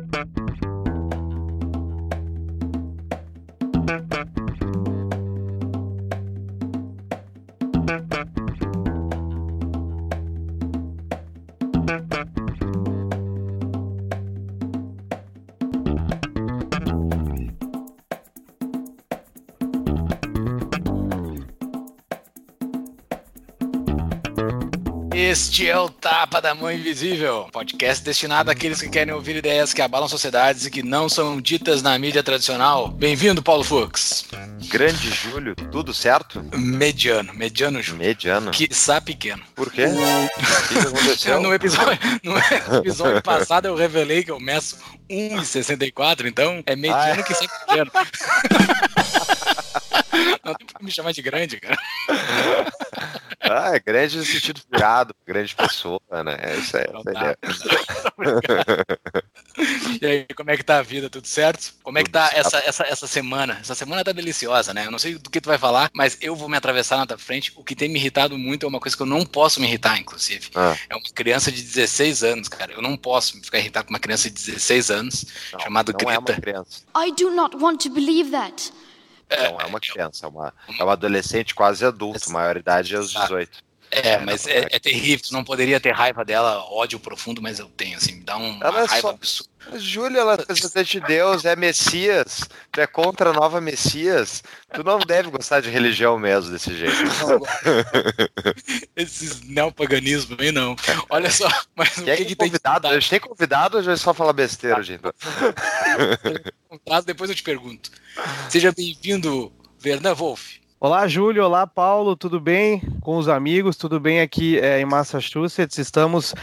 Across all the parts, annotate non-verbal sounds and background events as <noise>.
Música Este é o Tapa da Mão Invisível, podcast destinado àqueles que querem ouvir ideias que abalam sociedades e que não são ditas na mídia tradicional. Bem-vindo, Paulo Fux. Grande Júlio, tudo certo? Mediano, mediano Júlio. Mediano. Quiçá pequeno. Por quê? O que? <laughs> No episódio, no episódio <laughs> passado eu revelei que eu meço 1,64, então é mediano ah, é? que pequeno. <laughs> <laughs> Me chamar de grande, cara. <laughs> Ah, é grande no sentido furado, grande pessoa, né? É isso aí. Não tá. <laughs> e aí, como é que tá a vida? Tudo certo? Como é que tá essa, essa, essa semana? Essa semana tá deliciosa, né? Eu não sei do que tu vai falar, mas eu vou me atravessar na tua frente. O que tem me irritado muito é uma coisa que eu não posso me irritar, inclusive. Ah. É uma criança de 16 anos, cara. Eu não posso ficar irritado com uma criança de 16 anos, não, chamada Greta. É uma criança. I do not want to believe that. Não é uma criança, é uma, é uma adolescente quase adulto, maioridade é os 18. É, mas é, é, terrível. Tu não poderia ter raiva dela, ódio profundo, mas eu tenho, assim, me dá um, uma ela é raiva só... absurda. Júlia, ela é de Deus, é Messias, tu é contra a nova Messias. Tu não deve gostar de religião mesmo desse jeito. <laughs> Esses neopaganismos aí não. Olha só, mas o que, que, que convidado? tem A gente tem convidado ou já é só falar besteira, gente? Depois eu te pergunto. Seja bem-vindo, Verna Wolf. Olá, Júlio. Olá, Paulo. Tudo bem com os amigos? Tudo bem aqui é, em Massachusetts? Estamos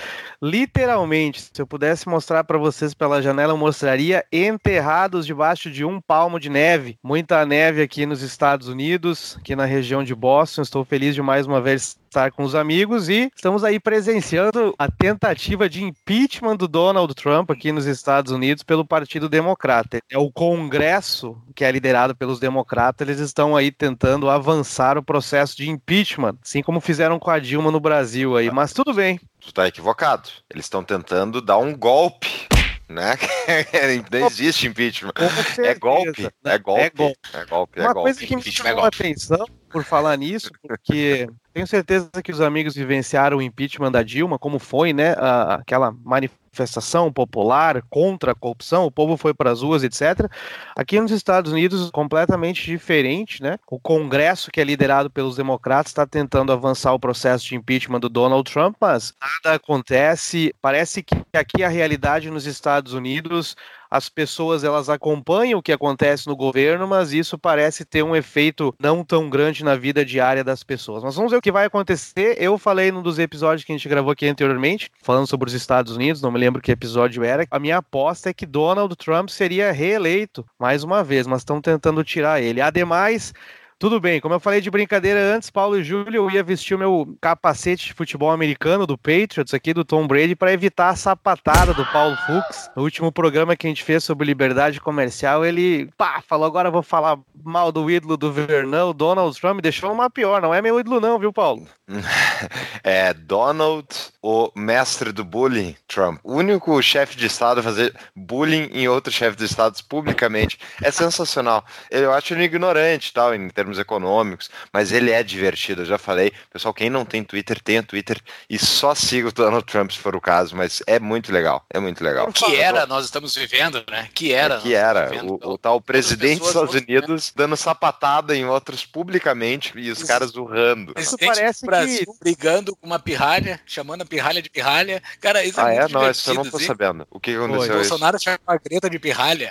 literalmente, se eu pudesse mostrar para vocês pela janela, eu mostraria enterrados debaixo de um palmo de neve. Muita neve aqui nos Estados Unidos, aqui na região de Boston. Estou feliz de mais uma vez estar com os amigos e estamos aí presenciando a tentativa de impeachment do Donald Trump aqui nos Estados Unidos pelo Partido Democrata. É o Congresso que é liderado pelos democratas, eles estão aí tentando avançar o processo de impeachment, assim como fizeram com a Dilma no Brasil aí, mas tudo bem. Tu tá equivocado. Eles estão tentando dar um golpe né? <laughs> Não existe impeachment. É golpe, é golpe, é golpe, é golpe. Uma coisa que me é chamou a atenção por falar nisso, porque tenho certeza que os amigos vivenciaram o impeachment da Dilma, como foi, né? aquela manifestação popular contra a corrupção, o povo foi para as ruas, etc. Aqui nos Estados Unidos, completamente diferente, né? O Congresso, que é liderado pelos democratas, está tentando avançar o processo de impeachment do Donald Trump, mas nada acontece. Parece que aqui a realidade nos Estados Unidos as pessoas elas acompanham o que acontece no governo, mas isso parece ter um efeito não tão grande na vida diária das pessoas. Mas vamos ver o que vai acontecer. Eu falei num dos episódios que a gente gravou aqui anteriormente, falando sobre os Estados Unidos, não me lembro que episódio era. A minha aposta é que Donald Trump seria reeleito mais uma vez, mas estão tentando tirar ele. Ademais, tudo bem, como eu falei de brincadeira antes, Paulo e Júlio, eu ia vestir o meu capacete de futebol americano do Patriots aqui, do Tom Brady, para evitar a sapatada do Paulo Fux. No último programa que a gente fez sobre liberdade comercial, ele pá, falou: agora vou falar mal do ídolo do Vernão, Donald Trump, deixou uma pior, não é meu ídolo, não, viu, Paulo? <laughs> É Donald, o mestre do bullying, Trump. O único chefe de Estado a fazer bullying em outro chefe de Estado publicamente. É sensacional. Eu acho ele ignorante, tal, em termos econômicos, mas ele é divertido, eu já falei. Pessoal, quem não tem Twitter, tenha Twitter e só siga o Donald Trump se for o caso, mas é muito legal, é muito legal. Que era nós estamos vivendo, né? Que era. É que era. O, o, tal presidente dos Estados Unidos dando sapatada em outros publicamente e os Isso. caras urrando. Isso parece Brasil que... brigando com uma pirralha, chamando a pirralha de pirralha. Cara, isso é ah, é? Não, isso eu não tô sabendo. O que aconteceu? O Bolsonaro chamou a Greta de pirralha.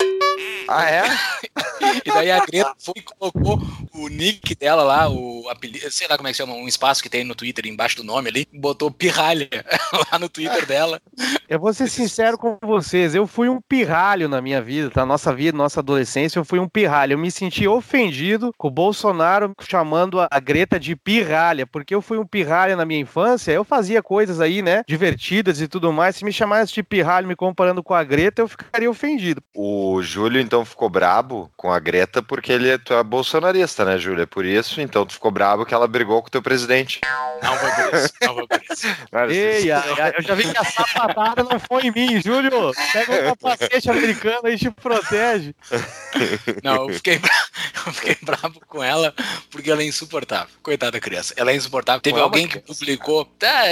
Ah, é? <laughs> e daí a Greta foi e colocou o nick dela lá, o apelido, sei lá como é que chama, um espaço que tem no Twitter embaixo do nome ali, botou pirralha <laughs> lá no Twitter dela. Eu vou ser sincero com vocês, eu fui um pirralho na minha vida, tá? Nossa vida, nossa adolescência, eu fui um pirralho. Eu me senti ofendido com o Bolsonaro chamando a Greta de pirralha, porque eu fui um pirralho na minha infância, eu fazia coisas aí, né, divertidas e tudo mais. Se me chamasse de pirralho me comparando com a Greta, eu ficaria ofendido. O Júlio, então, ficou brabo com a Greta porque ele tu é bolsonarista, né, Júlia? Por isso, então tu ficou bravo que ela brigou com o teu presidente. Não foi por isso, não foi por isso. <laughs> Ei, eu já vi que a sapatada não foi em mim, Júlio. Pega um capacete americano e te protege. Não, eu fiquei, bra... <laughs> eu fiquei bravo com ela porque ela é insuportável. Coitada criança. Ela é insuportável. Teve alguém que publicou. Tá,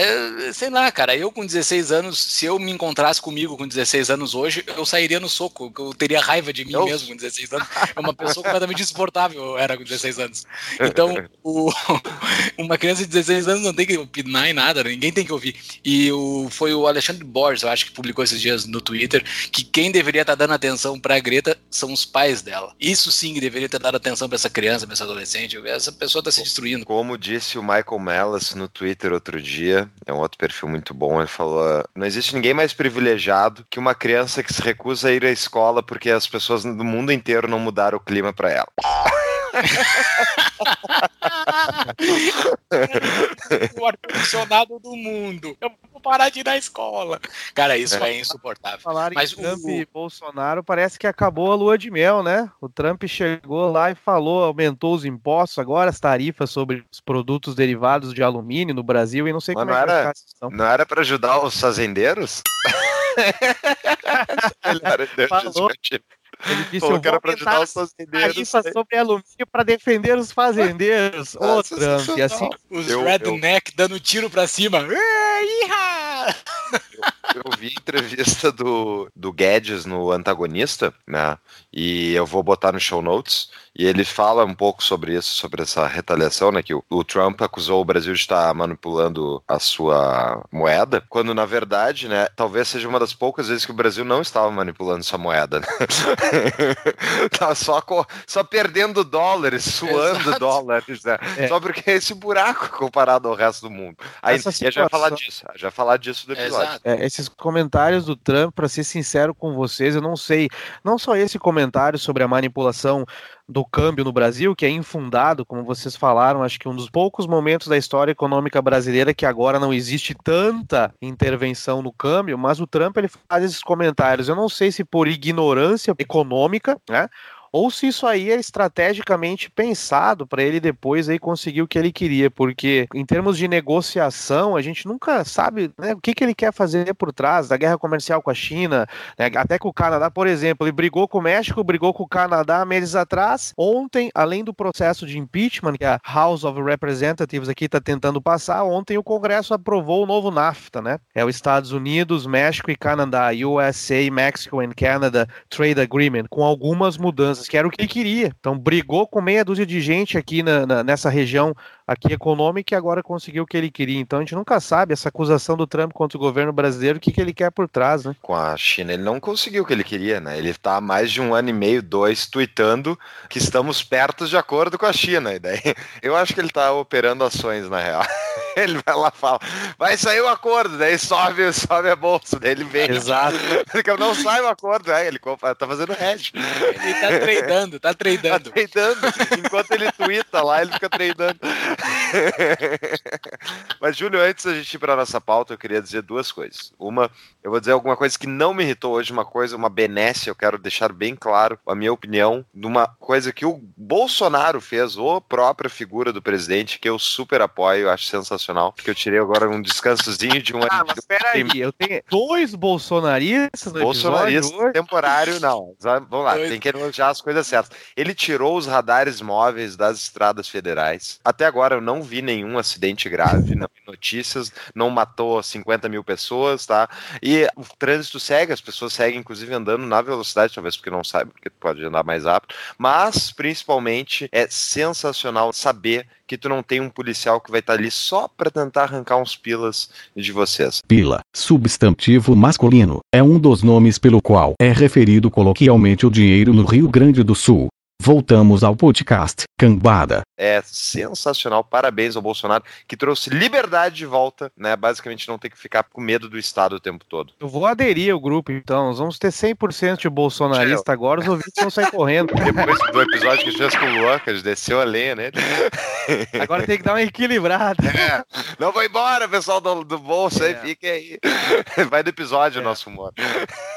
sei lá, cara. Eu com 16 anos, se eu me encontrasse comigo com 16 anos hoje, eu sairia no soco. Eu teria raiva de mim eu... mesmo com 16 anos. É uma pessoa completamente insuportável, eu era com 16 anos. Então, o... <laughs> uma criança de 16 anos não tem que opinar em nada, ninguém tem que ouvir. E o... foi o Alexandre Borges, eu acho que publicou esses dias no Twitter, que quem deveria estar dando atenção pra Greta são os pais dela. Isso sim que deveria ter dado atenção pra essa criança, pra essa adolescente. Essa pessoa tá se destruindo. Como disse o Michael Mellis no Twitter outro dia, é um outro perfil muito bom, ele falou: não existe ninguém mais privilegiado que uma criança que se recusa a ir à escola porque as pessoas do mundo inteiro não mudaram o clima para ela. <laughs> o ar-condicionado do mundo. Eu vou parar de ir na escola. Cara, isso é, é insuportável. Falar Mas em Trump o... e Bolsonaro parece que acabou a lua de mel, né? O Trump chegou lá e falou, aumentou os impostos, agora as tarifas sobre os produtos derivados de alumínio no Brasil e não sei Mas como não é que era, Não era para ajudar os fazendeiros? <laughs> Falou. Ele disse, Pô, eu quero para ajudar os fazendeiros. sobre alumínio para defender os fazendeiros. Ô, oh, Trump, assim... Os eu, redneck eu... dando tiro para cima. Eu, eu vi entrevista do, do Guedes no Antagonista, né? E eu vou botar no show notes. E ele fala um pouco sobre isso, sobre essa retaliação, né? Que o, o Trump acusou o Brasil de estar manipulando a sua moeda, quando na verdade, né? Talvez seja uma das poucas vezes que o Brasil não estava manipulando sua moeda. Né? <laughs> Tava só, só perdendo dólares, suando Exato. dólares, né? É. Só porque é esse buraco comparado ao resto do mundo. Aí Essa situação... já vai falar disso, já falar disso do episódio. É, esses comentários do Trump, para ser sincero com vocês, eu não sei, não só esse comentário sobre a manipulação do câmbio no Brasil, que é infundado, como vocês falaram, acho que um dos poucos momentos da história econômica brasileira que agora não existe tanta intervenção no câmbio, mas o Trump ele faz esses comentários. Eu não sei se por ignorância econômica, né? Ou se isso aí é estrategicamente pensado para ele depois aí conseguir o que ele queria, porque em termos de negociação, a gente nunca sabe né, o que, que ele quer fazer por trás da guerra comercial com a China, né, até com o Canadá, por exemplo, ele brigou com o México, brigou com o Canadá meses atrás. Ontem, além do processo de impeachment que a House of Representatives aqui está tentando passar, ontem o Congresso aprovou o novo NAFTA, né? É os Estados Unidos, México e Canadá, USA, Mexico and Canada Trade Agreement, com algumas mudanças que era o que ele queria. Então brigou com meia dúzia de gente aqui na, na, nessa região aqui econômica e agora conseguiu o que ele queria. Então a gente nunca sabe essa acusação do Trump contra o governo brasileiro, o que, que ele quer por trás, né? Com a China ele não conseguiu o que ele queria, né? Ele está há mais de um ano e meio, dois, tweetando que estamos perto de acordo com a China. E daí <laughs> eu acho que ele está operando ações, na real. <laughs> ele vai lá e fala, vai sair o acordo, daí sobe, sobe a bolsa, daí ele vem. Exato. <laughs> não sai o acordo, é, ele tá fazendo hedge. Ele tá tradando, tá tradando. Tá tradando. Enquanto ele twitta lá, ele fica tradando. <laughs> Mas, Júlio, antes da gente ir para nossa pauta, eu queria dizer duas coisas. Uma, eu vou dizer alguma coisa que não me irritou hoje, uma coisa, uma benesse, eu quero deixar bem claro a minha opinião de uma coisa que o Bolsonaro fez, ou própria figura do presidente, que eu super apoio, acho sensacional, que eu tirei agora um descansozinho de um Ah, mas peraí, eu tenho dois bolsonaristas no Bolsonarista temporário, não. Vamos lá, tem que elogiar as coisas certas. Ele tirou os radares móveis das estradas federais. Até agora eu não vi nenhum acidente grave, não vi notícias, não matou 50 mil pessoas, tá? E o trânsito segue, as pessoas seguem, inclusive, andando na velocidade, talvez porque não sabem, porque pode andar mais rápido, mas principalmente é sensacional saber que tu não tem um policial que vai estar ali só para tentar arrancar uns pilas de vocês. Pila, substantivo masculino, é um dos nomes pelo qual é referido coloquialmente o dinheiro no Rio Grande do Sul. Voltamos ao podcast Cambada. É sensacional, parabéns ao Bolsonaro, que trouxe liberdade de volta, né? Basicamente não ter que ficar com medo do Estado o tempo todo. Eu vou aderir ao grupo, então. Nós vamos ter 100% de bolsonarista agora, os ouvintes vão sair correndo. <laughs> Depois do episódio que a gente fez com o Luan, que a gente desceu a lenha nele. <laughs> Agora tem que dar uma equilibrada. É. Não vai embora, pessoal do, do bolso é. aí, fiquem aí. <laughs> Vai do episódio é. nosso humor.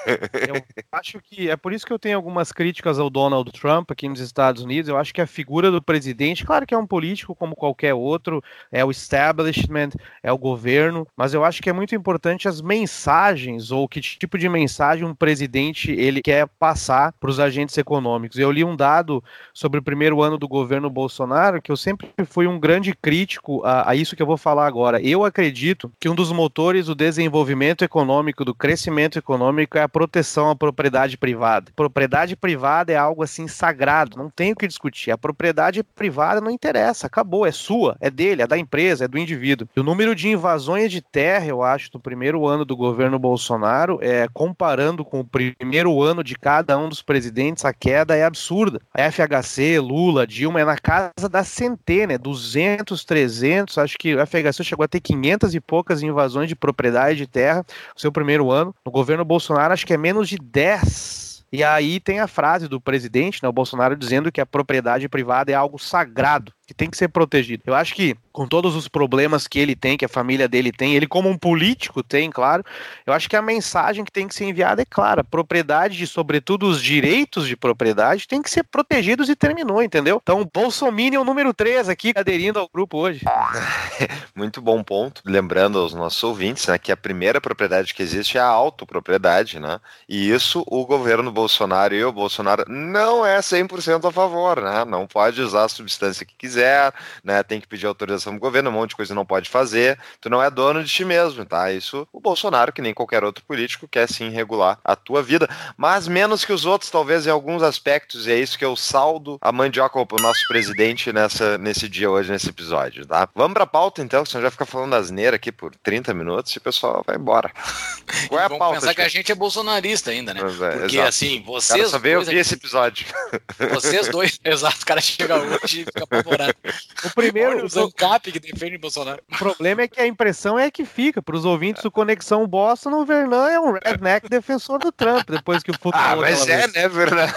Eu acho que é por isso que eu tenho algumas críticas ao Donald Trump, nos Estados Unidos. Eu acho que a figura do presidente, claro que é um político como qualquer outro, é o establishment, é o governo, mas eu acho que é muito importante as mensagens ou que tipo de mensagem um presidente ele quer passar para os agentes econômicos. Eu li um dado sobre o primeiro ano do governo Bolsonaro que eu sempre fui um grande crítico a, a isso que eu vou falar agora. Eu acredito que um dos motores do desenvolvimento econômico, do crescimento econômico é a proteção à propriedade privada. Propriedade privada é algo assim sagrado, não tem o que discutir. A propriedade privada não interessa, acabou, é sua, é dele, é da empresa, é do indivíduo. E o número de invasões de terra, eu acho, no primeiro ano do governo Bolsonaro, é, comparando com o primeiro ano de cada um dos presidentes, a queda é absurda. A FHC, Lula, Dilma, é na casa da centena, é 200, 300, acho que o FHC chegou a ter 500 e poucas invasões de propriedade de terra no seu primeiro ano. No governo Bolsonaro, acho que é menos de 10 e aí tem a frase do presidente, né, o Bolsonaro, dizendo que a propriedade privada é algo sagrado, que tem que ser protegido. Eu acho que, com todos os problemas que ele tem, que a família dele tem, ele como um político tem, claro, eu acho que a mensagem que tem que ser enviada é clara. Propriedade, sobretudo os direitos de propriedade, tem que ser protegidos e terminou, entendeu? Então, Bolsominion número 3 aqui, aderindo ao grupo hoje. <laughs> Muito bom ponto. Lembrando aos nossos ouvintes né, que a primeira propriedade que existe é a autopropriedade, né? E isso o governo Bolsonaro e o Bolsonaro não é 100% a favor, né? Não pode usar a substância que quiser, né? Tem que pedir autorização do governo, um monte de coisa não pode fazer. Tu não é dono de ti mesmo, tá? Isso o Bolsonaro, que nem qualquer outro político, quer sim regular a tua vida, mas menos que os outros, talvez em alguns aspectos, e é isso que eu saldo a mandioca pro nosso presidente nessa, nesse dia hoje, nesse episódio, tá? Vamos pra pauta então, senão já fica falando asneira aqui por 30 minutos e o pessoal vai embora. <laughs> Qual é a pauta? pensar que a gente é bolsonarista ainda, né? É, Porque exato. assim, vocês. Cara, só veio ouvir esse episódio. Vocês dois, <laughs> exato, o cara chega hoje e fica apavorado. <laughs> <laughs> O primeiro. Olha o Zancap que defende o Bolsonaro. O problema é que a impressão é que fica. Para os ouvintes do Conexão Boston, o Vernan é um redneck defensor do Trump, depois que o futebol. Ah, <laughs> mas é, vez. né, Vernan?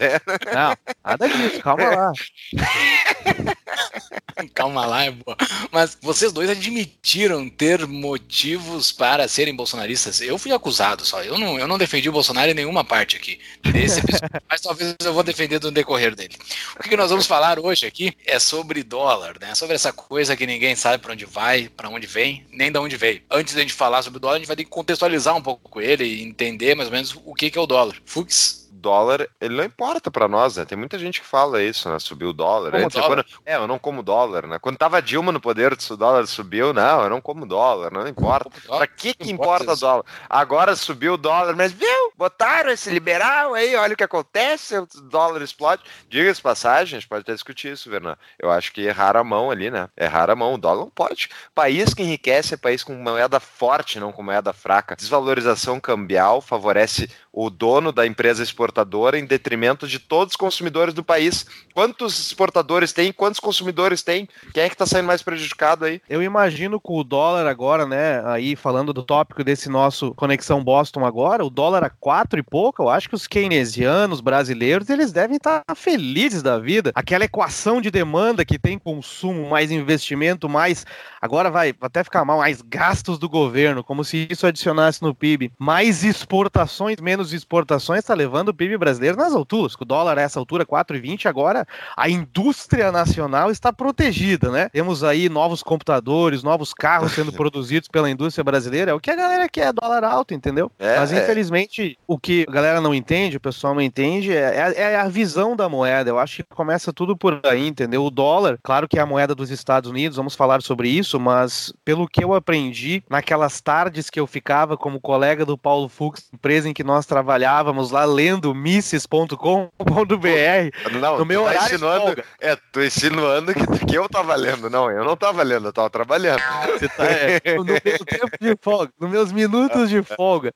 é. Não, nada disso, calma lá. <laughs> <laughs> calma lá, é boa. Mas vocês dois admitiram ter motivos para serem bolsonaristas. Eu fui acusado só. Eu não, eu não defendi o Bolsonaro em nenhuma parte aqui desse episódio, mas talvez eu vou defender no decorrer dele. O que nós vamos falar hoje aqui é sobre dólar, né? Sobre essa coisa que ninguém sabe para onde vai, para onde vem, nem de onde veio. Antes de a gente falar sobre o dólar, a gente vai ter que contextualizar um pouco ele e entender mais ou menos o que é o dólar. Fux, dólar, ele não importa para nós, né? Tem muita gente que fala isso, né? Subiu o dólar. Antes, dólar? Quando, é, eu não como dólar, né? Quando tava Dilma no poder, o dólar subiu, não, eu não como dólar, não importa. Para que que importa o dólar? Agora subiu o dólar, mas viu? Botaram esse liberal aí, olha o que acontece, o dólar explode. Diga-se passagem, a gente pode até discutir isso, Vernan. Eu acho que erraram a mão ali, né? Erraram a mão, o dólar não pode. País que enriquece é país com moeda forte, não com moeda fraca. Desvalorização cambial favorece o dono da empresa exportadora em detrimento de todos os consumidores do país. Quantos exportadores tem? Quantos consumidores tem? Quem é que está saindo mais prejudicado aí? Eu imagino com o dólar agora, né? Aí falando do tópico desse nosso Conexão Boston agora, o dólar a quatro e pouco, eu acho que os keynesianos brasileiros, eles devem estar tá felizes da vida. Aquela equação de demanda que tem consumo, mais investimento, mais. Agora vai até ficar mal, mais gastos do governo, como se isso adicionasse no PIB. Mais exportações, menos exportações está levando PIB brasileiro nas alturas. Com o dólar a essa altura, 4,20, agora a indústria nacional está protegida, né? Temos aí novos computadores, novos carros sendo <laughs> produzidos pela indústria brasileira. É o que a galera quer, dólar alto, entendeu? É, Mas é. infelizmente, é. o que a galera não entende, o pessoal não entende, é, é, a visão da moeda. Eu acho que começa tudo por aí, entendeu? O dólar, claro que é a moeda dos Estados Unidos, vamos falar sobre isso, mas pelo que eu aprendi naquelas tardes que eu ficava como colega do Paulo Fux, empresa em que nós trabalhávamos lá lendo misses.com.br. Não, no meu tá horário insinuando, É, tô insinuando que, que eu tava lendo. Não, eu não tava lendo, eu tava trabalhando. Você tá, é, no meu tempo de folga, nos meus minutos de folga.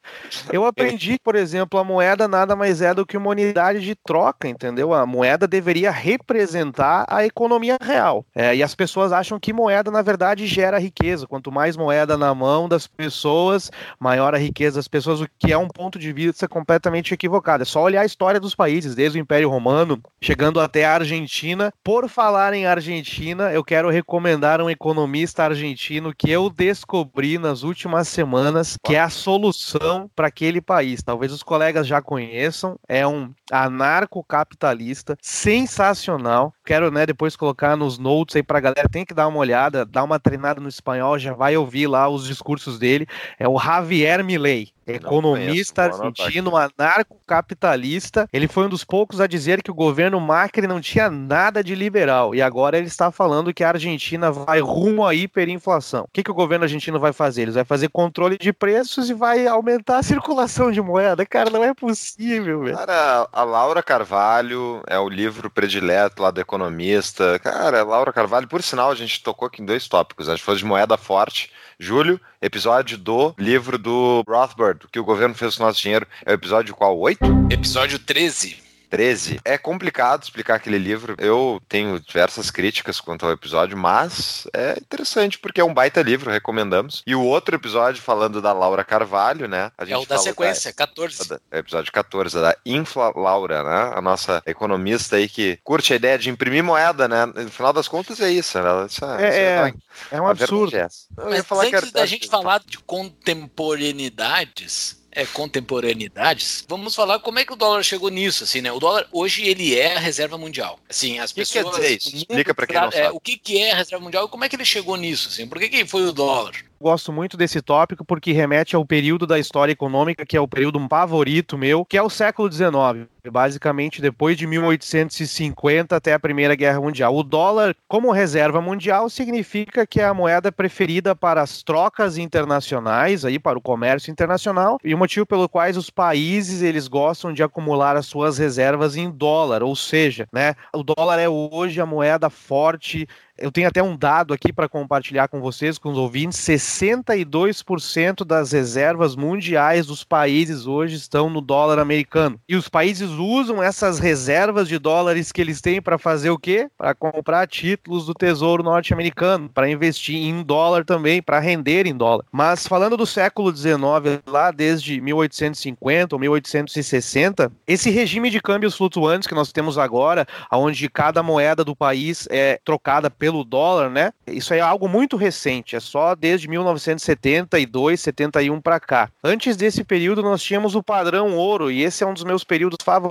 Eu aprendi, por exemplo, a moeda nada mais é do que uma unidade de troca, entendeu? A moeda deveria representar a economia real. É, e as pessoas acham que moeda, na verdade, gera riqueza. Quanto mais moeda na mão das pessoas, maior a riqueza das pessoas, o que é um ponto de vista completamente equivocado. É só olhar a história dos países, desde o Império Romano, chegando até a Argentina. Por falar em Argentina, eu quero recomendar um economista argentino que eu descobri nas últimas semanas, que é a solução para aquele país. Talvez os colegas já conheçam, é um anarcocapitalista sensacional. Quero, né, depois colocar nos notes aí pra galera, tem que dar uma olhada, dar uma treinada no espanhol, já vai ouvir lá os discursos dele. É o Javier Milei. Economista argentino, anarcocapitalista. Ele foi um dos poucos a dizer que o governo Macri não tinha nada de liberal. E agora ele está falando que a Argentina vai rumo à hiperinflação. O que, que o governo argentino vai fazer? Ele vai fazer controle de preços e vai aumentar a circulação de moeda. Cara, não é possível, velho. Cara, a Laura Carvalho é o livro predileto lá do economista. Cara, a Laura Carvalho, por sinal, a gente tocou aqui em dois tópicos. A gente falou de moeda forte. Julho, episódio do livro do Rothbard, que o governo fez com o nosso dinheiro. É o episódio qual? 8? Episódio 13. 13. É complicado explicar aquele livro. Eu tenho diversas críticas quanto ao episódio, mas é interessante porque é um baita livro, recomendamos. E o outro episódio falando da Laura Carvalho, né? é o da sequência, da, 14. É episódio 14, da Infla Laura, né? A nossa economista aí que curte a ideia de imprimir moeda, né? No final das contas é isso, né? Isso é, é, isso é, é, um absurdo. É mas antes da gente falar de contemporaneidades, é, contemporaneidades, vamos falar como é que o dólar chegou nisso, assim, né? O dólar hoje ele é a reserva mundial. Assim, as pessoas. Que quer dizer isso? Explica para quem não é, sabe. o que, que é a reserva mundial e como é que ele chegou nisso, assim? Por que, que foi o dólar? gosto muito desse tópico porque remete ao período da história econômica que é o período favorito meu, que é o século XIX, basicamente depois de 1850 até a Primeira Guerra Mundial. O dólar, como reserva mundial, significa que é a moeda preferida para as trocas internacionais, aí para o comércio internacional, e o motivo pelo qual os países eles gostam de acumular as suas reservas em dólar, ou seja, né, o dólar é hoje a moeda forte eu tenho até um dado aqui para compartilhar com vocês, com os ouvintes: 62% das reservas mundiais dos países hoje estão no dólar americano. E os países usam essas reservas de dólares que eles têm para fazer o quê? Para comprar títulos do Tesouro norte-americano, para investir em dólar também, para render em dólar. Mas falando do século XIX, lá desde 1850 ou 1860, esse regime de câmbios flutuantes que nós temos agora, onde cada moeda do país é trocada pelo dólar, né? Isso é algo muito recente, é só desde 1972, 71 para cá. Antes desse período nós tínhamos o padrão ouro e esse é um dos meus períodos favoritos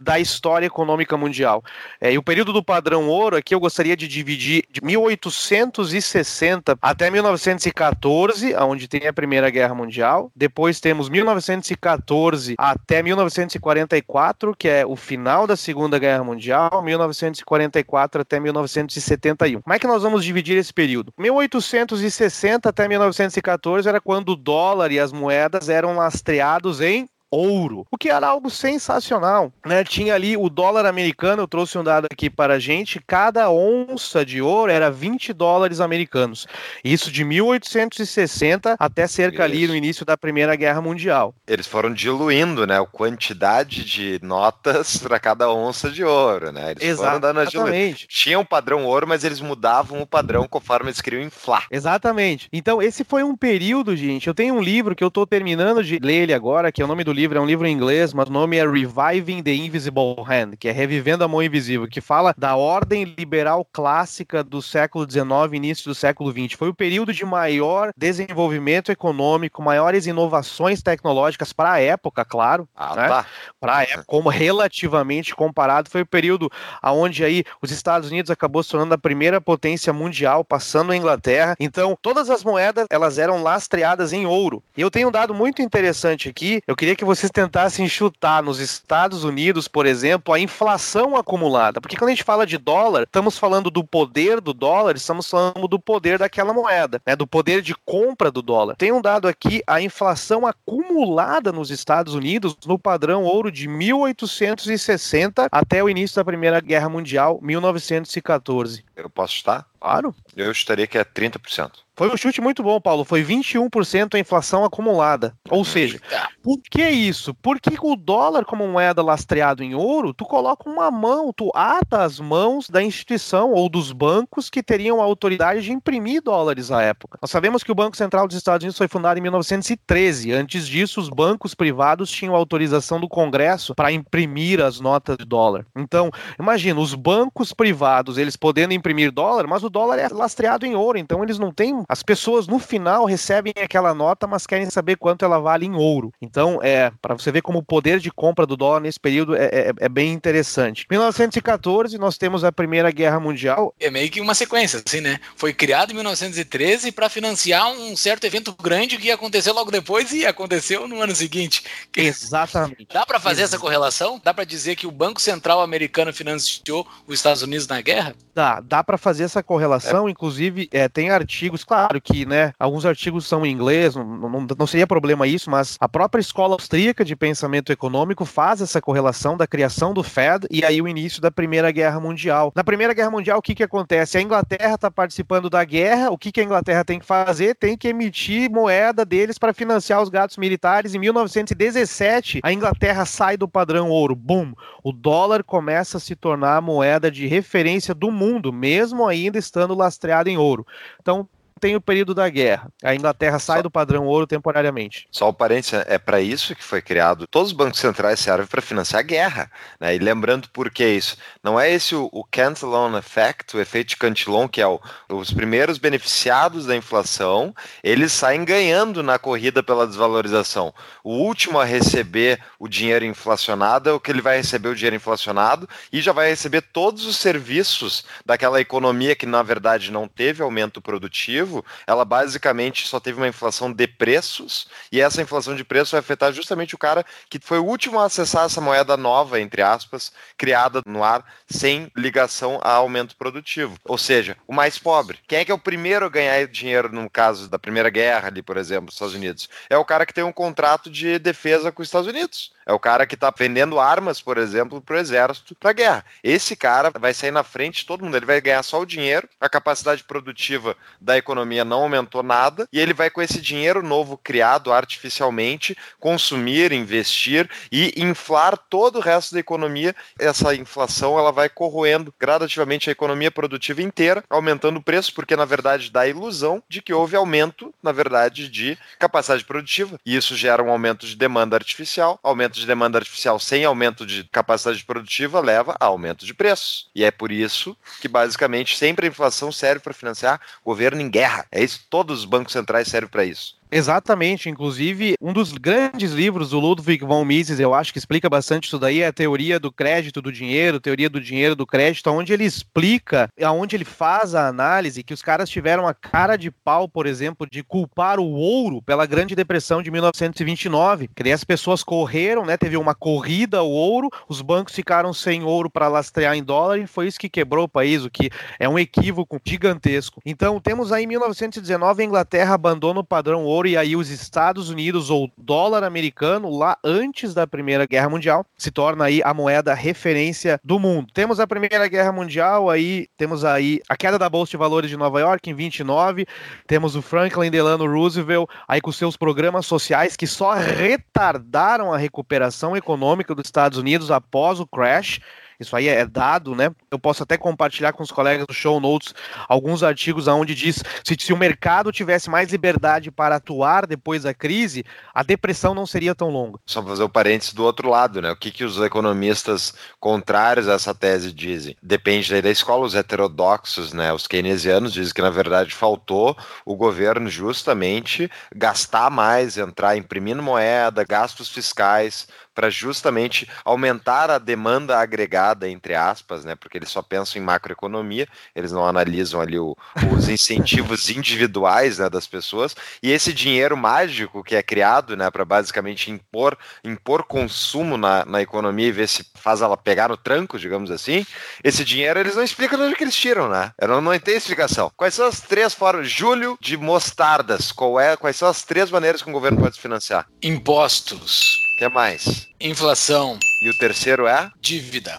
da história econômica mundial. É, e o período do padrão ouro aqui eu gostaria de dividir de 1860 até 1914, onde tem a Primeira Guerra Mundial. Depois temos 1914 até 1944, que é o final da Segunda Guerra Mundial, 1944 até 1971. Como é que nós vamos dividir esse período? 1860 até 1914 era quando o dólar e as moedas eram lastreados em ouro, o que era algo sensacional, né? Tinha ali o dólar americano, eu trouxe um dado aqui para a gente, cada onça de ouro era 20 dólares americanos. Isso de 1860 até cerca Isso. ali no início da Primeira Guerra Mundial. Eles foram diluindo, né, a quantidade de notas <laughs> para cada onça de ouro, né? Eles Exatamente. Tinha um padrão ouro, mas eles mudavam o padrão conforme eles queriam inflar. Exatamente. Então, esse foi um período, gente. Eu tenho um livro que eu estou terminando de ler ele agora, que é o nome do livro livro é um livro em inglês, mas o nome é Reviving the Invisible Hand, que é Revivendo a Mão Invisível, que fala da ordem liberal clássica do século XIX, início do século XX. Foi o período de maior desenvolvimento econômico, maiores inovações tecnológicas para a época, claro. Ah, né? tá. Para a época, como relativamente comparado, foi o período onde aí os Estados Unidos acabou se tornando a primeira potência mundial, passando a Inglaterra. Então, todas as moedas elas eram lastreadas em ouro. E eu tenho um dado muito interessante aqui. Eu queria que você vocês tentassem chutar nos Estados Unidos, por exemplo, a inflação acumulada. Porque quando a gente fala de dólar, estamos falando do poder do dólar, estamos falando do poder daquela moeda, né? do poder de compra do dólar. Tem um dado aqui, a inflação acumulada nos Estados Unidos no padrão ouro de 1860 até o início da Primeira Guerra Mundial, 1914. Eu posso chutar? Claro. Eu estaria que é 30%. Foi um chute muito bom, Paulo. Foi 21% a inflação acumulada. Ou seja, por que isso? Porque o dólar, como moeda lastreado em ouro, tu coloca uma mão, tu ata as mãos da instituição ou dos bancos que teriam a autoridade de imprimir dólares à época. Nós sabemos que o Banco Central dos Estados Unidos foi fundado em 1913. Antes disso, os bancos privados tinham autorização do Congresso para imprimir as notas de dólar. Então, imagina, os bancos privados, eles podendo imprimir dólar, mas o dólar é lastreado em ouro, então eles não têm. As pessoas no final recebem aquela nota, mas querem saber quanto ela vale em ouro. Então, é, para você ver como o poder de compra do dólar nesse período é, é, é bem interessante. 1914, nós temos a Primeira Guerra Mundial. É meio que uma sequência, assim, né? Foi criado em 1913 para financiar um certo evento grande que ia acontecer logo depois e aconteceu no ano seguinte. Exatamente. Dá para fazer essa correlação? Dá para dizer que o Banco Central americano financiou os Estados Unidos na guerra? Dá, dá para fazer essa correlação. É. Inclusive, é, tem artigos, claro que, né, alguns artigos são em inglês, não, não, não seria problema isso, mas a própria escola austríaca de pensamento econômico faz essa correlação da criação do Fed e aí o início da Primeira Guerra Mundial. Na Primeira Guerra Mundial, o que, que acontece? A Inglaterra está participando da guerra, o que, que a Inglaterra tem que fazer? Tem que emitir moeda deles para financiar os gatos militares. Em 1917, a Inglaterra sai do padrão ouro. Boom! O dólar começa a se tornar a moeda de referência do mundo, mesmo ainda estando lastreado em ouro. Então, tem o período da guerra. A Inglaterra sai Só... do padrão ouro temporariamente. Só o parênteses, é para isso que foi criado. Todos os bancos centrais servem para financiar a guerra. Né? E lembrando por que isso. Não é esse o, o Cantillon Effect, o efeito Cantillon, que é o, os primeiros beneficiados da inflação, eles saem ganhando na corrida pela desvalorização. O último a receber o dinheiro inflacionado é o que ele vai receber o dinheiro inflacionado e já vai receber todos os serviços daquela economia que, na verdade, não teve aumento produtivo ela basicamente só teve uma inflação de preços, e essa inflação de preços vai afetar justamente o cara que foi o último a acessar essa moeda nova, entre aspas, criada no ar, sem ligação a aumento produtivo. Ou seja, o mais pobre. Quem é que é o primeiro a ganhar dinheiro no caso da Primeira Guerra ali, por exemplo, nos Estados Unidos? É o cara que tem um contrato de defesa com os Estados Unidos. É o cara que está vendendo armas, por exemplo, para o exército, para guerra. Esse cara vai sair na frente de todo mundo. Ele vai ganhar só o dinheiro, a capacidade produtiva da economia não aumentou nada, e ele vai, com esse dinheiro novo criado artificialmente, consumir, investir e inflar todo o resto da economia. Essa inflação ela vai corroendo gradativamente a economia produtiva inteira, aumentando o preço, porque na verdade dá a ilusão de que houve aumento, na verdade, de capacidade produtiva. E isso gera um aumento de demanda artificial, aumento aumento de demanda artificial sem aumento de capacidade produtiva leva a aumento de preços. E é por isso que, basicamente, sempre a inflação serve para financiar governo em guerra. É isso, todos os bancos centrais servem para isso. Exatamente, inclusive um dos grandes livros do Ludwig von Mises, eu acho que explica bastante isso daí, é a teoria do crédito do dinheiro, teoria do dinheiro do crédito, onde ele explica, onde ele faz a análise que os caras tiveram a cara de pau, por exemplo, de culpar o ouro pela Grande Depressão de 1929, que daí as pessoas correram, né, teve uma corrida ao ouro, os bancos ficaram sem ouro para lastrear em dólar e foi isso que quebrou o país, o que é um equívoco gigantesco. Então, temos aí em 1919 a Inglaterra abandona o padrão ouro e aí os Estados Unidos ou dólar americano lá antes da Primeira Guerra Mundial se torna aí a moeda referência do mundo. Temos a Primeira Guerra Mundial, aí temos aí a queda da bolsa de valores de Nova York em 29, temos o Franklin Delano Roosevelt aí com seus programas sociais que só retardaram a recuperação econômica dos Estados Unidos após o crash. Isso aí é dado, né? Eu posso até compartilhar com os colegas do show notes alguns artigos onde diz se, se o mercado tivesse mais liberdade para atuar depois da crise, a depressão não seria tão longa. Só fazer o um parênteses do outro lado, né? O que, que os economistas contrários a essa tese dizem? Depende da escola, os heterodoxos, né? Os keynesianos dizem que na verdade faltou o governo justamente gastar mais, entrar imprimindo moeda, gastos fiscais para justamente aumentar a demanda agregada, entre aspas, né? Porque eles só pensam em macroeconomia, eles não analisam ali o, os incentivos <laughs> individuais né, das pessoas. E esse dinheiro mágico que é criado, né, para basicamente impor, impor consumo na, na economia e ver se faz ela pegar no tranco, digamos assim, esse dinheiro eles não explicam de onde que eles tiram, né? Eu não, não tem explicação. Quais são as três formas? Júlio de mostardas. Qual é, quais são as três maneiras que um governo pode se financiar? Impostos que mais? Inflação. E o terceiro é? Dívida.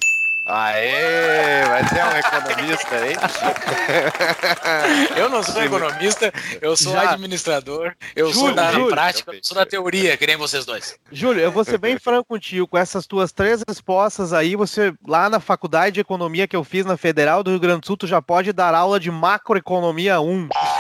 Aê, vai ser um economista aí? <laughs> eu não sou economista, eu sou Já. administrador, eu Júlio, sou da Júlio, prática, eu sou da teoria, que nem vocês dois. Júlio, eu vou ser bem franco contigo, com essas tuas três respostas aí, você, lá na faculdade de economia que eu fiz na Federal do Rio Grande do Sul, tu já pode dar aula de macroeconomia 1. <laughs>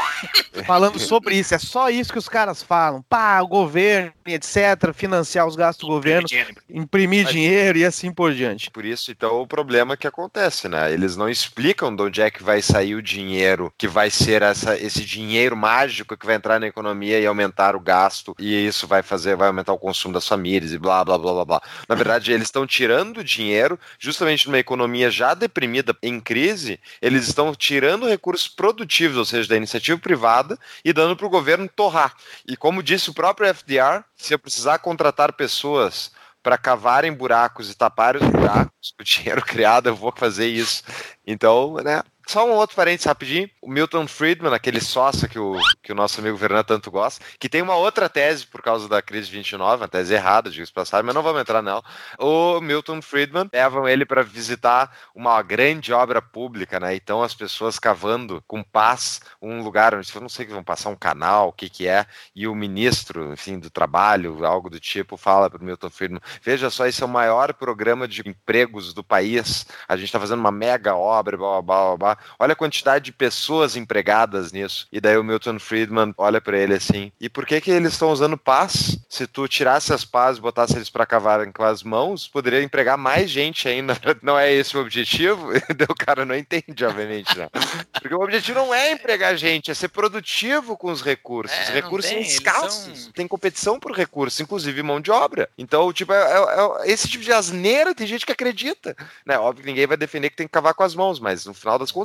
falando sobre isso, é só isso que os caras falam. Pá, o governo, etc., financiar os gastos do governo, imprimir dinheiro e assim por diante. Por isso, então, o problema que acontece, né? Eles não explicam de onde é que vai sair o dinheiro, que vai ser essa, esse dinheiro mágico que vai entrar na economia e aumentar o gasto, e isso vai fazer, vai aumentar o consumo das famílias e blá blá blá blá blá. Na <laughs> verdade, eles estão tirando dinheiro justamente numa economia já deprimida em crise, eles estão tirando recursos produtivos, ou seja, da iniciativa privada, e dando para o governo torrar. E como disse o próprio FDR, se eu precisar contratar pessoas para cavarem buracos e taparem os buracos o dinheiro <laughs> criado, eu vou fazer isso. Então, né, só um outro parênteses rapidinho. O Milton Friedman, aquele sócio que o, que o nosso amigo Fernando tanto gosta, que tem uma outra tese por causa da crise 29, uma tese errada, digo passagem, mas não vamos entrar nela. O Milton Friedman levam ele para visitar uma grande obra pública, né? Então as pessoas cavando com paz um lugar onde eu não sei que vão passar um canal, o que que é, e o ministro, enfim, do trabalho, algo do tipo, fala para o Milton Friedman: veja só, esse é o maior programa de empregos do país. A gente está fazendo uma mega obra, blá blá blá blá olha a quantidade de pessoas empregadas nisso. E daí o Milton Friedman olha para ele assim: e por que que eles estão usando pás? Se tu tirasse as pás e botasse eles para cavarem com as mãos, poderia empregar mais gente ainda. <laughs> Não é esse o objetivo? <laughs> o cara não entende, obviamente, não. <laughs> Porque o objetivo não é empregar gente, é ser produtivo com os recursos. É, os recursos tem, são escassos. São... Tem competição por recursos, inclusive mão de obra. Então, tipo, é, é, é, esse tipo de asneira tem gente que acredita. Né? Óbvio que ninguém vai defender que tem que cavar com as mãos, mas no final das contas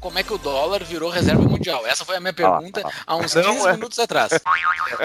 Como é que o dólar virou reserva mundial? Essa foi a minha pergunta ah, há uns 15 é, minutos atrás.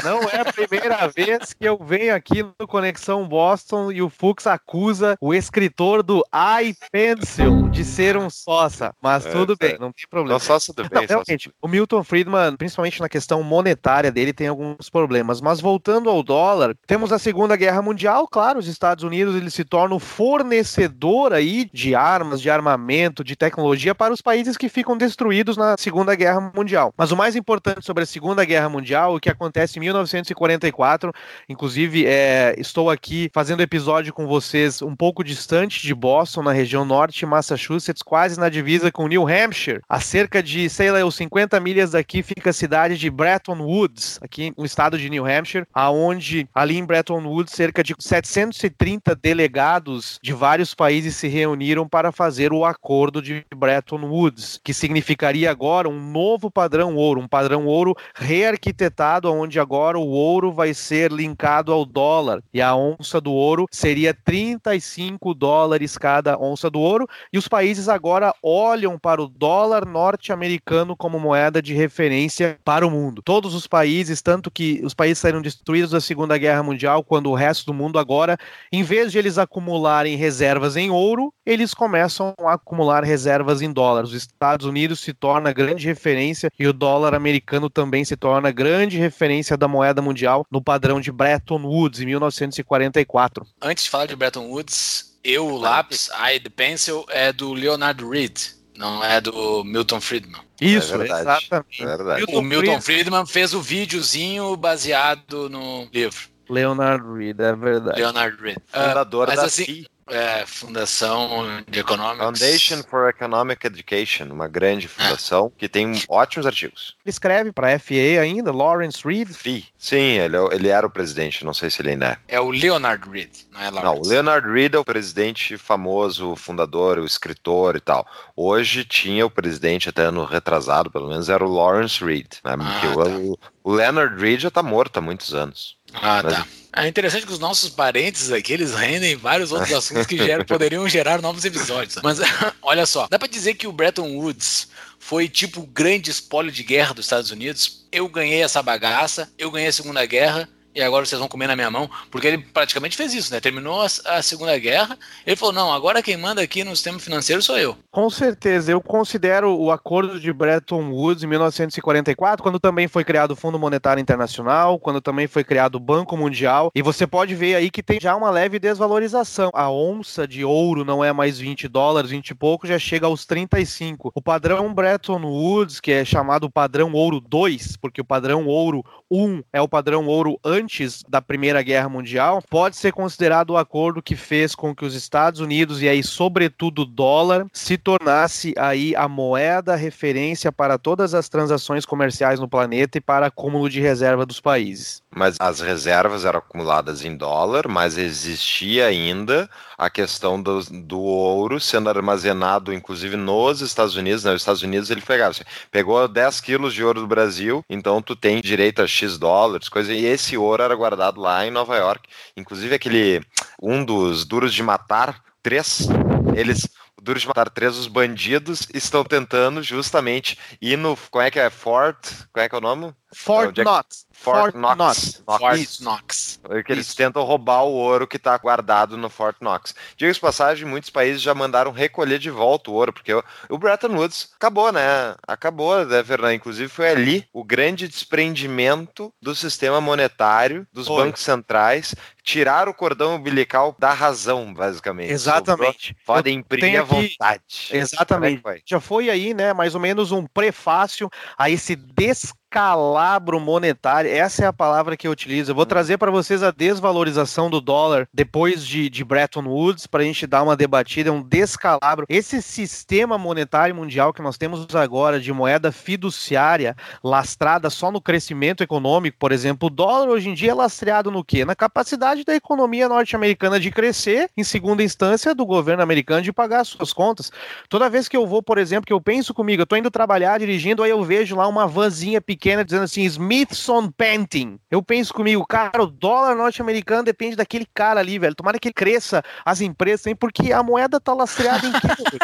Não é a primeira vez que eu venho aqui no Conexão Boston e o Fux acusa o escritor do iPencil de ser um sócia. Mas é, tudo bem, não tem problema. Não, sócio do bem. Não, realmente, o Milton Friedman, principalmente na questão monetária dele, tem alguns problemas. Mas voltando ao dólar, temos a Segunda Guerra Mundial, claro, os Estados Unidos ele se torna o fornecedor aí de armas, de armamento, de tecnologia para os países que ficam ficam destruídos na Segunda Guerra Mundial. Mas o mais importante sobre a Segunda Guerra Mundial, o que acontece em 1944, inclusive é, estou aqui fazendo episódio com vocês um pouco distante de Boston, na região norte de Massachusetts, quase na divisa com New Hampshire. A cerca de, sei lá, 50 milhas daqui fica a cidade de Bretton Woods, aqui no estado de New Hampshire, aonde ali em Bretton Woods cerca de 730 delegados de vários países se reuniram para fazer o acordo de Bretton Woods, que significaria agora um novo padrão ouro, um padrão ouro rearquitetado, onde agora o ouro vai ser linkado ao dólar e a onça do ouro seria 35 dólares cada onça do ouro, e os países agora olham para o dólar norte-americano como moeda de referência para o mundo. Todos os países, tanto que os países saíram destruídos da Segunda Guerra Mundial, quando o resto do mundo agora, em vez de eles acumularem reservas em ouro, eles começam a acumular reservas em dólares. Os Estados Estados Unidos se torna grande referência e o dólar americano também se torna grande referência da moeda mundial no padrão de Bretton Woods em 1944. Antes de falar de Bretton Woods, eu, o lápis, I the pencil é do Leonard Reed, não é do Milton Friedman. Isso, é exatamente. É verdade. o Milton Friedman fez o videozinho baseado no livro. Leonard Reed, é verdade. Leonard Reed. Fundador uh, da assim, é, Fundação de Economics. Foundation for Economic Education, uma grande fundação é. que tem ótimos artigos. Ele escreve para a FA ainda, Lawrence Reed. Sim, sim ele, é ele era o presidente, não sei se ele ainda é. É o Leonard Reed, não é Lawrence. Não, o Leonard Reed é o presidente famoso, o fundador, o escritor e tal. Hoje tinha o presidente, até no retrasado, pelo menos, era o Lawrence Reed. Né? Ah, tá. o, o Leonard Reed já está morto há muitos anos. Ah, Mas, tá. É interessante que os nossos parentes aqui, eles rendem vários outros assuntos que geram, <laughs> poderiam gerar novos episódios. Mas <laughs> olha só, dá pra dizer que o Bretton Woods foi tipo o grande espólio de guerra dos Estados Unidos. Eu ganhei essa bagaça, eu ganhei a Segunda Guerra, e agora vocês vão comer na minha mão, porque ele praticamente fez isso, né? Terminou a, a, Segunda Guerra, ele falou: não, agora quem manda aqui no sistema financeiro sou eu. Com certeza, eu considero o acordo de Bretton Woods em 1944, quando também foi criado o Fundo Monetário Internacional, quando também foi criado o Banco Mundial, e você pode ver aí que tem já uma leve desvalorização. A onça de ouro não é mais 20 dólares, 20 e pouco, já chega aos 35. O padrão Bretton Woods, que é chamado padrão ouro 2, porque o padrão ouro 1 é o padrão ouro antes antes da Primeira Guerra Mundial, pode ser considerado o acordo que fez com que os Estados Unidos e aí sobretudo o dólar se tornasse aí a moeda referência para todas as transações comerciais no planeta e para acúmulo de reserva dos países. Mas as reservas eram acumuladas em dólar, mas existia ainda a questão do, do ouro sendo armazenado, inclusive nos Estados Unidos. Né? Estados Unidos ele pegava, você pegou 10 quilos de ouro do Brasil, então tu tem direito a X dólares, coisa, e esse ouro era guardado lá em Nova York. Inclusive aquele, um dos duros de matar, três, eles Duros de Matar três, os bandidos estão tentando justamente ir no. Como é que é? Fort. Como é que é o nome? Fort Knox. Fort, Fort Knox. Knox. Fort Knox. Que eles Isso. tentam roubar o ouro que está guardado no Fort Knox. Diga-se passagem, muitos países já mandaram recolher de volta o ouro, porque o, o Bretton Woods acabou, né? Acabou, né, Fernando? Inclusive foi ali o grande desprendimento do sistema monetário, dos foi. bancos centrais, tirar o cordão umbilical da razão, basicamente. Exatamente. Podem imprimir à vontade. Exatamente. É foi? Já foi aí, né, mais ou menos um prefácio a esse descanso descalabro monetário, essa é a palavra que eu utilizo. Eu vou hum. trazer para vocês a desvalorização do dólar depois de, de Bretton Woods, para a gente dar uma debatida, é um descalabro. Esse sistema monetário mundial que nós temos agora, de moeda fiduciária, lastrada só no crescimento econômico, por exemplo, o dólar hoje em dia é lastreado no quê? Na capacidade da economia norte-americana de crescer, em segunda instância, do governo americano de pagar as suas contas. Toda vez que eu vou, por exemplo, que eu penso comigo, eu tô indo trabalhar dirigindo, aí eu vejo lá uma vanzinha pequena pequena dizendo assim, Smithson Painting. Eu penso comigo, cara, o dólar norte-americano depende daquele cara ali, velho. Tomara que ele cresça as empresas, hein, porque a moeda tá lastreada em quê?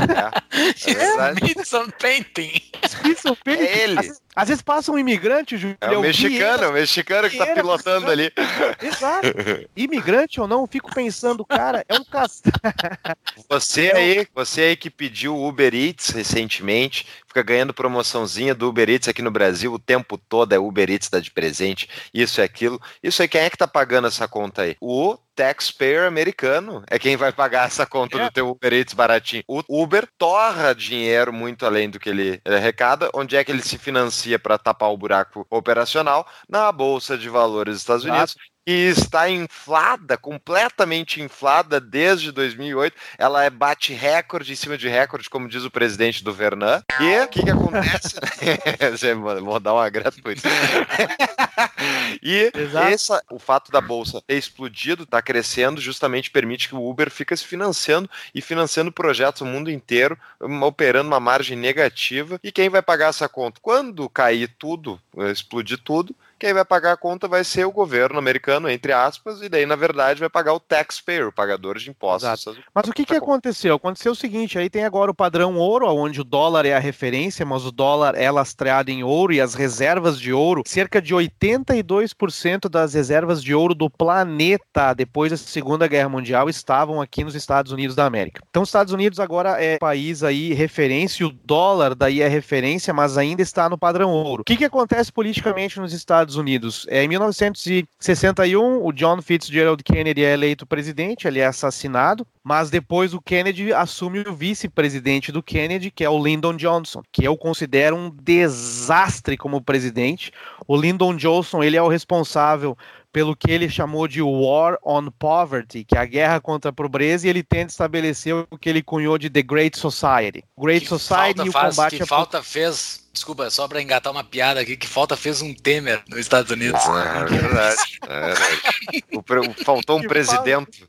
É, é Smithson Painting. Smithson Painting. É ele. Às, às vezes passa um imigrante, Júlio. É o mexicano, o mexicano que tá pilotando ali. <laughs> Exato. Imigrante ou não, fico pensando, cara, é um castelo. <laughs> Você aí, você aí que pediu Uber Eats recentemente, fica ganhando promoçãozinha do Uber Eats aqui no Brasil o tempo todo, é Uber Eats dá de presente, isso é aquilo. Isso aí, quem é que tá pagando essa conta aí? O taxpayer americano é quem vai pagar essa conta é. do teu Uber Eats baratinho. O Uber torra dinheiro muito além do que ele arrecada. Onde é que ele se financia para tapar o buraco operacional? Na Bolsa de Valores dos Estados Unidos que está inflada, completamente inflada desde 2008. Ela é, bate recorde em cima de recorde, como diz o presidente do Vernan. E o que, que acontece? <laughs> Vou dar uma gratuita. <laughs> e essa, o fato da bolsa ter explodido, está crescendo, justamente permite que o Uber fique se financiando e financiando projetos no mundo inteiro, operando uma margem negativa. E quem vai pagar essa conta? Quando cair tudo, explodir tudo, quem vai pagar a conta vai ser o governo americano, entre aspas, e daí, na verdade, vai pagar o taxpayer, o pagador de impostos. Mas o que, que aconteceu? Aconteceu o seguinte, aí tem agora o padrão ouro, onde o dólar é a referência, mas o dólar é lastreado em ouro e as reservas de ouro, cerca de 82% das reservas de ouro do planeta depois da Segunda Guerra Mundial estavam aqui nos Estados Unidos da América. Então, os Estados Unidos agora é país aí referência, o dólar daí é referência, mas ainda está no padrão ouro. O que, que acontece politicamente nos Estados Estados Unidos. É, em 1961, o John Fitzgerald Kennedy é eleito presidente, ele é assassinado, mas depois o Kennedy assume o vice-presidente do Kennedy, que é o Lyndon Johnson, que eu considero um desastre como presidente. O Lyndon Johnson, ele é o responsável pelo que ele chamou de War on Poverty, que é a guerra contra a pobreza, e ele tenta estabelecer o que ele cunhou de The Great Society. Great que Society e o faz, combate que a falta fez Desculpa, só para engatar uma piada aqui, que falta fez um Temer nos Estados Unidos. Ah, é verdade. É verdade. O, faltou um presidente.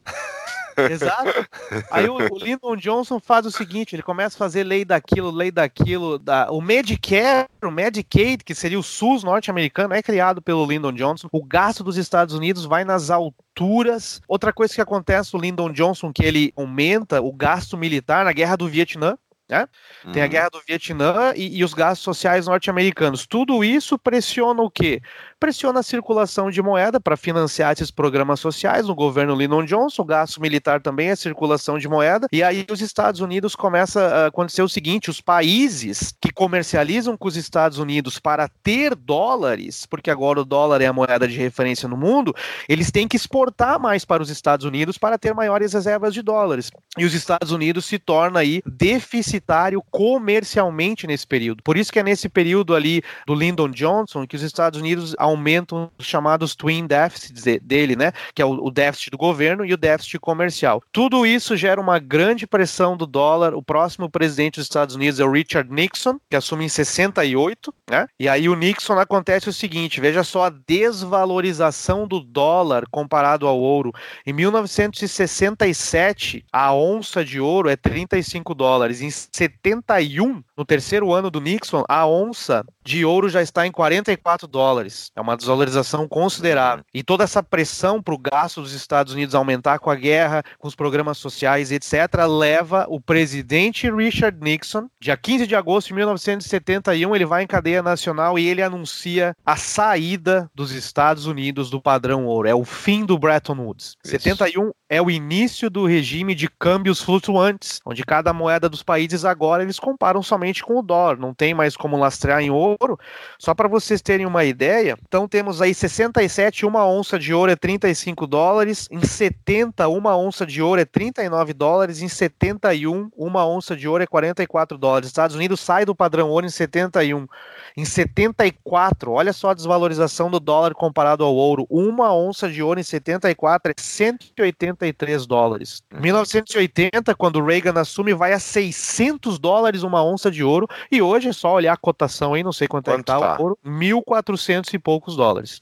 Exato. Aí o, o, Lyndon Johnson faz o seguinte: ele começa a fazer lei daquilo, lei daquilo. Da, o Medicare, o Medicaid, que seria o SUS norte-americano, é criado pelo Lyndon Johnson. O gasto dos Estados Unidos vai nas alturas. Outra coisa que acontece, o Lyndon Johnson, que ele aumenta o gasto militar na guerra do Vietnã. Né? Uhum. Tem a uhum. guerra do Vietnã e, e os gastos sociais norte-americanos. Tudo isso pressiona o quê? Pressiona a circulação de moeda para financiar esses programas sociais no governo Lyndon Johnson. O gasto militar também é circulação de moeda. E aí os Estados Unidos começa a acontecer o seguinte: os países que comercializam com os Estados Unidos para ter dólares, porque agora o dólar é a moeda de referência no mundo, eles têm que exportar mais para os Estados Unidos para ter maiores reservas de dólares. E os Estados Unidos se torna aí deficitário deficitário comercialmente nesse período. Por isso que é nesse período ali do Lyndon Johnson que os Estados Unidos aumentam os chamados twin deficits dele, né? Que é o, déficit do governo e o déficit comercial. Tudo isso gera uma grande pressão do dólar. O próximo presidente dos Estados Unidos é o Richard Nixon, que assume em 68, né? E aí o Nixon acontece o seguinte, veja só a desvalorização do dólar comparado ao ouro. Em 1967, a onça de ouro é 35 dólares. Em 71, no terceiro ano do Nixon, a onça de ouro já está em 44 dólares. É uma desvalorização considerável. E toda essa pressão para o gasto dos Estados Unidos aumentar com a guerra, com os programas sociais, etc., leva o presidente Richard Nixon, dia 15 de agosto de 1971, ele vai em cadeia nacional e ele anuncia a saída dos Estados Unidos do padrão ouro. É o fim do Bretton Woods. Isso. 71 é o início do regime de câmbios flutuantes, onde cada moeda dos países agora eles comparam somente com o dólar, não tem mais como lastrear em ouro. Só para vocês terem uma ideia, então temos aí 67, uma onça de ouro é 35 dólares, em 70, uma onça de ouro é 39 dólares, em 71, uma onça de ouro é 44 dólares. Estados Unidos sai do padrão ouro em 71. Em 74, olha só a desvalorização do dólar comparado ao ouro. Uma onça de ouro em 74 é 183 dólares. Em 1980, quando o Reagan assume, vai a 600 dólares uma onça de ouro. E hoje é só olhar a cotação aí, não sei quanto, é quanto é que tá, tá? o ouro, 1.400 e poucos dólares.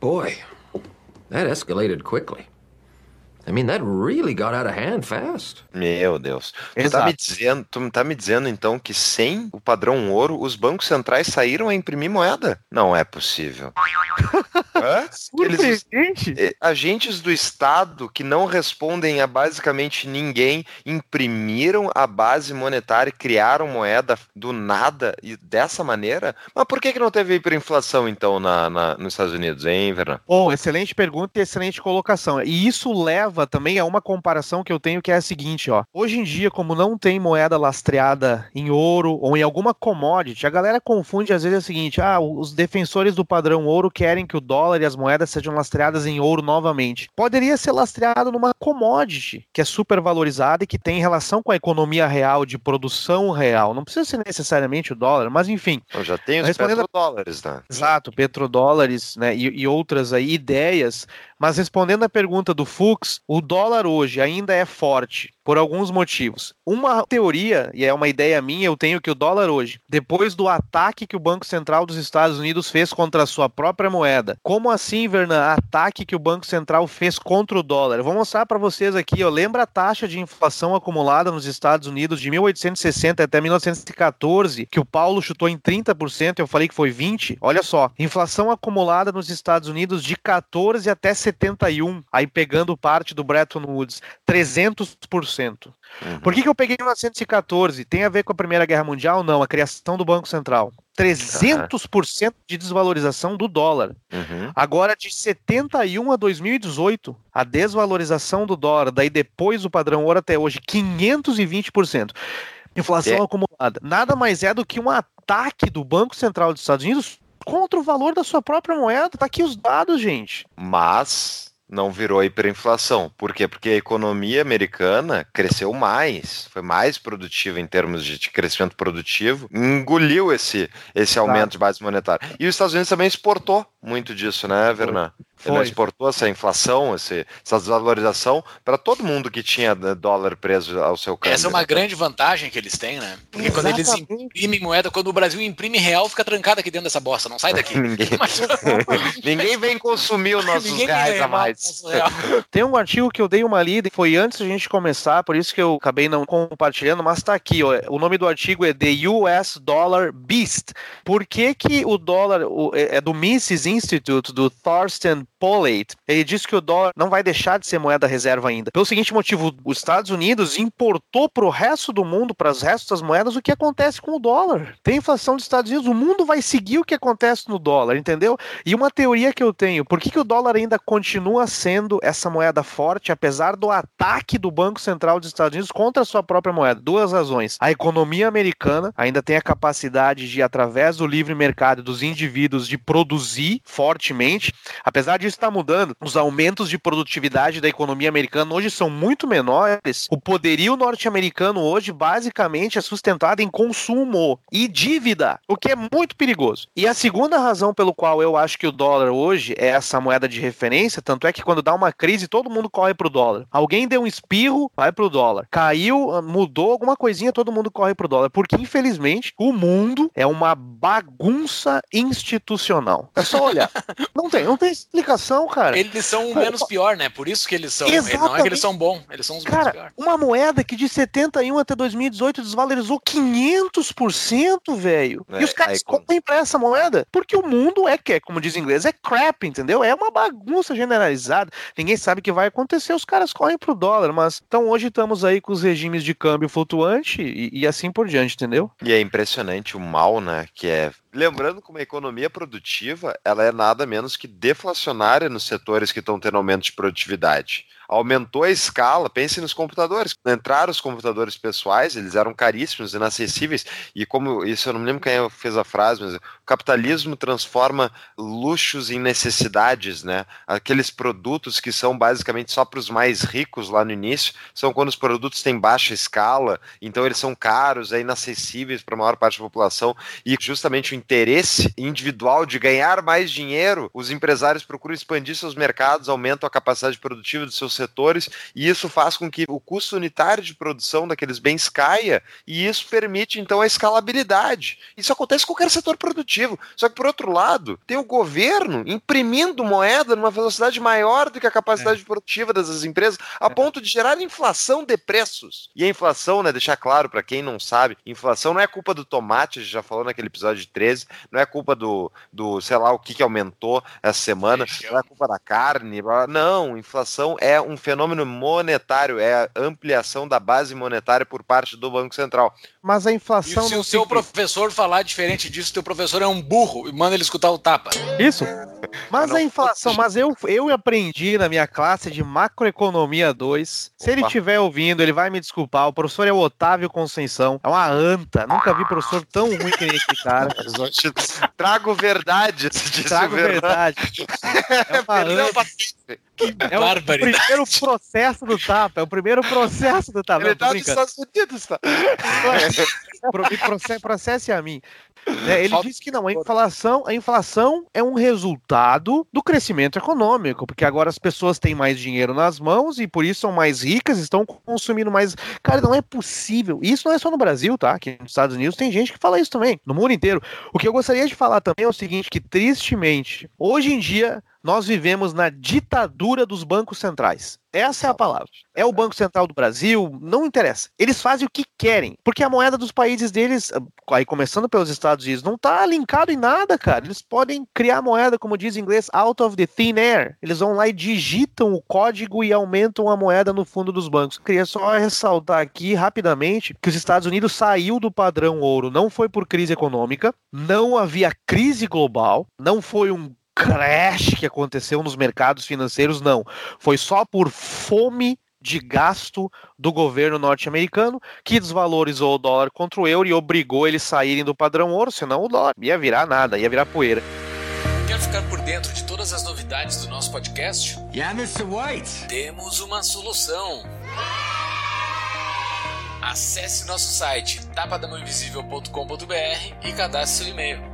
Boy, that escalated quickly. I mean, that really got out of hand fast. Meu Deus. Tu tá, me dizendo, tu tá me dizendo então que sem o padrão ouro, os bancos centrais saíram a imprimir moeda? Não é possível. <laughs> Eles, eh, agentes do Estado que não respondem a basicamente ninguém imprimiram a base monetária e criaram moeda do nada e dessa maneira? Mas por que, que não teve hiperinflação então na, na, nos Estados Unidos, hein, Vernon? Bom, excelente pergunta e excelente colocação. E isso leva leva também a uma comparação que eu tenho que é a seguinte, ó. Hoje em dia, como não tem moeda lastreada em ouro ou em alguma commodity, a galera confunde às vezes é o seguinte: ah, os defensores do padrão ouro querem que o dólar e as moedas sejam lastreadas em ouro novamente. Poderia ser lastreado numa commodity que é super valorizada e que tem relação com a economia real, de produção real. Não precisa ser necessariamente o dólar, mas enfim. Eu já tem os petrodólares, né? Exato, petrodólares, né? E, e outras aí ideias mas respondendo a pergunta do Fux, o dólar hoje ainda é forte por alguns motivos. Uma teoria, e é uma ideia minha, eu tenho que o dólar hoje, depois do ataque que o Banco Central dos Estados Unidos fez contra a sua própria moeda, como assim, Vernan, ataque que o Banco Central fez contra o dólar? Eu vou mostrar para vocês aqui, ó, lembra a taxa de inflação acumulada nos Estados Unidos de 1860 até 1914, que o Paulo chutou em 30%, eu falei que foi 20? Olha só, inflação acumulada nos Estados Unidos de 14 até 71, aí pegando parte do Bretton Woods, 300%. Uhum. Por que, que eu peguei 1914? Tem a ver com a Primeira Guerra Mundial? Não, a criação do Banco Central. 300% de desvalorização do dólar. Uhum. Agora, de 71 a 2018, a desvalorização do dólar, daí depois do padrão ouro até hoje, 520%. Inflação é. acumulada. Nada mais é do que um ataque do Banco Central dos Estados Unidos contra o valor da sua própria moeda. Tá aqui os dados, gente. Mas não virou hiperinflação. Por quê? Porque a economia americana cresceu mais, foi mais produtiva em termos de crescimento produtivo, engoliu esse, esse aumento de base monetária. E os Estados Unidos também exportou muito disso, né, Vernan? Ele exportou essa inflação, esse, essa desvalorização para todo mundo que tinha né, dólar preso ao seu câmbio. Essa é uma né? grande vantagem que eles têm, né? Porque Exatamente. quando eles imprimem moeda, quando o Brasil imprime real, fica trancado aqui dentro dessa bosta, não sai daqui. ninguém, <laughs> <laughs> ninguém vem consumir os nossos ninguém reais a mais. <laughs> Tem um artigo que eu dei uma lida, foi antes da gente começar, por isso que eu acabei não compartilhando, mas tá aqui, ó. O nome do artigo é The US Dollar Beast. Por que que o dólar é, é do Mises Institute, do Thorsten Polleit, ele disse que o dólar não vai deixar de ser moeda reserva ainda. Pelo seguinte motivo, os Estados Unidos importou para o resto do mundo, para as restos das moedas, o que acontece com o dólar. Tem inflação dos Estados Unidos, o mundo vai seguir o que acontece no dólar, entendeu? E uma teoria que eu tenho, por que, que o dólar ainda continua sendo essa moeda forte, apesar do ataque do Banco Central dos Estados Unidos contra a sua própria moeda? Duas razões. A economia americana ainda tem a capacidade de, através do livre mercado dos indivíduos, de produzir fortemente, apesar disso está mudando. Os aumentos de produtividade da economia americana hoje são muito menores. O poderio norte-americano hoje basicamente é sustentado em consumo e dívida, o que é muito perigoso. E a segunda razão pelo qual eu acho que o dólar hoje é essa moeda de referência, tanto é que quando dá uma crise todo mundo corre pro dólar. Alguém deu um espirro, vai pro dólar. Caiu, mudou alguma coisinha, todo mundo corre pro dólar, porque infelizmente o mundo é uma bagunça institucional. É só olhar. <laughs> não tem, não tem explicação cara. Eles são o menos pior, né? Por isso que eles são. Exatamente. Não é que eles são bons, eles são os cara, menos pior. Uma moeda que de 71 até 2018 desvalorizou 500%, velho. É, e os caras correm pra essa moeda porque o mundo é, que é, como diz em inglês, é crap, entendeu? É uma bagunça generalizada. Ninguém sabe o que vai acontecer, os caras correm pro dólar. Mas então hoje estamos aí com os regimes de câmbio flutuante e, e assim por diante, entendeu? E é impressionante o mal, né? Que é Lembrando que uma economia produtiva, ela é nada menos que deflacionária nos setores que estão tendo aumento de produtividade aumentou a escala. Pense nos computadores. Entraram os computadores pessoais, eles eram caríssimos, inacessíveis, e como isso eu não me lembro quem fez a frase, mas o capitalismo transforma luxos em necessidades, né? Aqueles produtos que são basicamente só para os mais ricos lá no início, são quando os produtos têm baixa escala, então eles são caros, é inacessíveis para a maior parte da população, e justamente o interesse individual de ganhar mais dinheiro, os empresários procuram expandir seus mercados, aumentam a capacidade produtiva dos seus setores, e isso faz com que o custo unitário de produção daqueles bens caia, e isso permite então a escalabilidade. Isso acontece em qualquer setor produtivo. Só que, por outro lado, tem o governo imprimindo moeda numa velocidade maior do que a capacidade é. produtiva dessas empresas, a é. ponto de gerar inflação de preços. E a inflação, né, deixar claro para quem não sabe, inflação não é culpa do tomate, a gente já falou naquele episódio 13 não é culpa do, do sei lá, o que, que aumentou essa semana, não é culpa da carne, não, inflação é um fenômeno monetário, é a ampliação da base monetária por parte do Banco Central. Mas a inflação... E se o seu que... professor falar diferente disso, teu professor é um burro e manda ele escutar o tapa. Isso. Mas a inflação, mas eu, eu aprendi na minha classe de macroeconomia 2. Se ele estiver ouvindo, ele vai me desculpar. O professor é o Otávio Conceição. É uma anta. Nunca vi professor tão ruim que nem esse cara. <laughs> Trago verdade. Trago verdade. <laughs> É uma anta. Que é o primeiro processo do tapa. É o primeiro processo do tapa. Ele tá nos Estados Unidos, tá? Processe a mim. É, ele disse que não, a inflação, a inflação é um resultado do crescimento econômico, porque agora as pessoas têm mais dinheiro nas mãos e por isso são mais ricas, estão consumindo mais. Cara, não é possível. Isso não é só no Brasil, tá? Aqui nos Estados Unidos tem gente que fala isso também, no mundo inteiro. O que eu gostaria de falar também é o seguinte: que tristemente, hoje em dia, nós vivemos na ditadura dos bancos centrais. Essa é a palavra. É o Banco Central do Brasil, não interessa. Eles fazem o que querem, porque a moeda dos países deles, aí começando pelos Estados Unidos, não está linkado em nada, cara. Eles podem criar moeda, como diz em inglês, out of the thin air. Eles vão lá e digitam o código e aumentam a moeda no fundo dos bancos. Queria só ressaltar aqui rapidamente que os Estados Unidos saiu do padrão ouro, não foi por crise econômica, não havia crise global, não foi um crash que aconteceu nos mercados financeiros, não. Foi só por fome de gasto do governo norte-americano que desvalorizou o dólar contra o euro e obrigou eles saírem do padrão ouro, senão o dólar ia virar nada, ia virar poeira. Quer ficar por dentro de todas as novidades do nosso podcast? Yeah, Mr. White. Temos uma solução. Acesse nosso site tapadamãoinvisível.com.br e cadastre seu e-mail.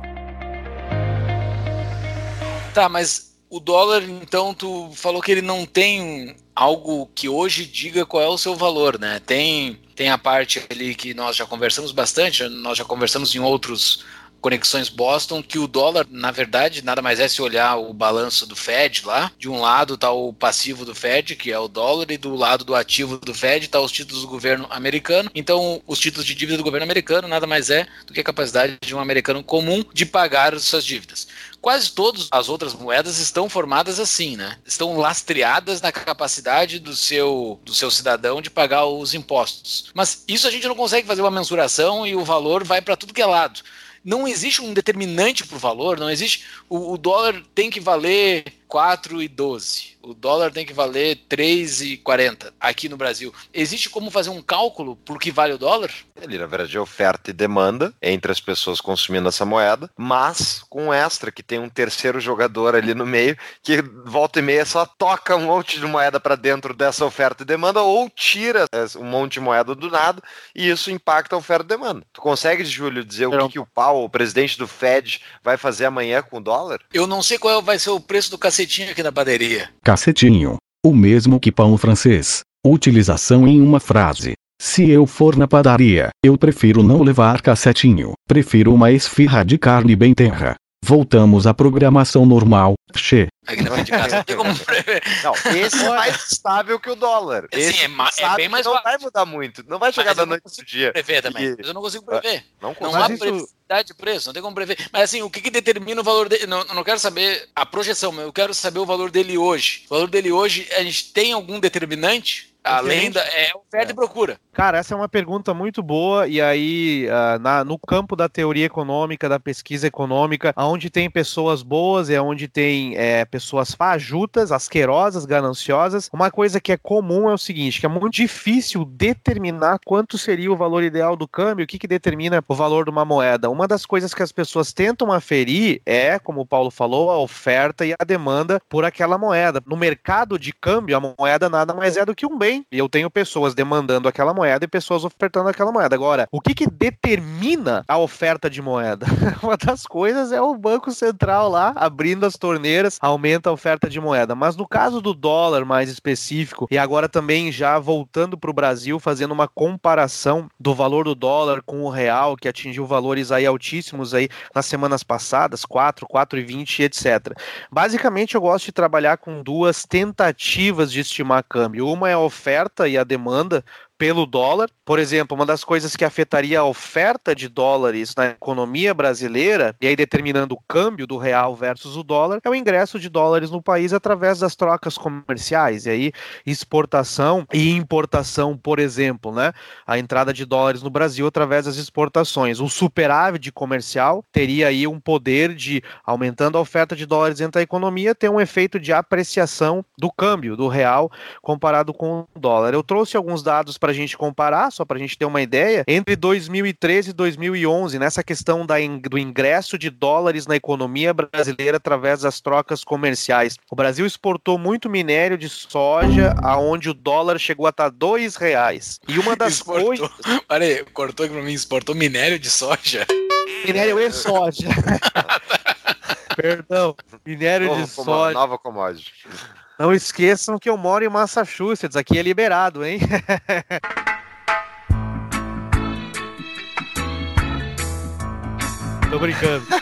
Tá, mas O dólar, então, tu falou que ele não tem algo que hoje diga qual é o seu valor, né? Tem, tem a parte ali que nós já conversamos bastante, nós já conversamos em outros Conexões Boston, que o dólar, na verdade, nada mais é se olhar o balanço do Fed lá. De um lado está o passivo do Fed, que é o dólar, e do lado do ativo do Fed está os títulos do governo americano. Então, os títulos de dívida do governo americano nada mais é do que a capacidade de um americano comum de pagar as suas dívidas quase todas as outras moedas estão formadas assim, né? Estão lastreadas na capacidade do seu, do seu cidadão de pagar os impostos. Mas isso a gente não consegue fazer uma mensuração e o valor vai para tudo que é lado não existe um determinante para o valor, não existe. O, o, dólar tem que valer 4,12. O dólar tem que valer 3,40 aqui no Brasil. Existe como fazer um cálculo por que vale o dólar? Ele, na verdade, é oferta e demanda entre as pessoas consumindo essa moeda, mas com um extra, que tem um terceiro jogador ali no meio, que volta e meia só toca um monte de moeda para dentro dessa oferta e demanda, ou tira um monte de moeda do nada, e isso impacta a oferta e demanda. Tu consegue, Júlio, dizer o que, que o Powell, o presidente do Fed, vai fazer amanhã com o dólar? Eu não sei qual vai ser o preço do cacetinho aqui na padaria. Cacetinho. O mesmo que pão francês. Utilização em uma frase. Se eu for na padaria, eu prefiro não levar cacetinho. Prefiro uma esfirra de carne bem terra. Voltamos à programação normal. Che. Aqui na frente de casa não tem como prever. Não, esse é mais estável que o dólar. Esse Sim, é, é bem mais Não vai mudar muito. Não vai chegar da noite pro dia. Prever também. E... Mas eu não consigo prever. Não, não há isso... de preço, não tem como prever. Mas assim, o que, que determina o valor dele? Não, não quero saber a projeção, mas eu quero saber o valor dele hoje. O valor dele hoje, a gente tem algum determinante? Além da. É oferta é. e procura. Cara, essa é uma pergunta muito boa. E aí, uh, na, no campo da teoria econômica, da pesquisa econômica, onde tem pessoas boas e onde tem é, pessoas fajutas, asquerosas, gananciosas, uma coisa que é comum é o seguinte: que é muito difícil determinar quanto seria o valor ideal do câmbio, o que, que determina o valor de uma moeda. Uma das coisas que as pessoas tentam aferir é, como o Paulo falou, a oferta e a demanda por aquela moeda. No mercado de câmbio, a moeda nada mais é do que um bem e eu tenho pessoas demandando aquela moeda e pessoas ofertando aquela moeda. Agora, o que, que determina a oferta de moeda? <laughs> Uma das coisas é o Banco Central lá abrindo as torneiras, aumenta a oferta de moeda. Mas no caso do dólar mais específico, e agora também já voltando para o Brasil, fazendo uma comparação do valor do dólar com o real, que atingiu valores aí altíssimos aí nas semanas passadas, 4, 4,20, etc. Basicamente, eu gosto de trabalhar com duas tentativas de estimar câmbio. Uma é a oferta oferta e a demanda pelo dólar. Por exemplo, uma das coisas que afetaria a oferta de dólares na economia brasileira, e aí determinando o câmbio do real versus o dólar, é o ingresso de dólares no país através das trocas comerciais. E aí, exportação e importação, por exemplo, né? A entrada de dólares no Brasil através das exportações. O superávit comercial teria aí um poder de, aumentando a oferta de dólares dentro da economia, ter um efeito de apreciação do câmbio do real comparado com o dólar. Eu trouxe alguns dados para para a gente comparar, só para a gente ter uma ideia, entre 2013 e 2011, nessa questão da, do ingresso de dólares na economia brasileira através das trocas comerciais. O Brasil exportou muito minério de soja, aonde o dólar chegou a estar dois reais. E uma das <laughs> exportou, coisas... Peraí, cortou aqui para mim, exportou minério de soja? Minério e soja. <laughs> Perdão, minério Novo, de soja. Nova commodity. Não esqueçam que eu moro em Massachusetts, aqui é liberado, hein? <laughs> Tô brincando. <laughs>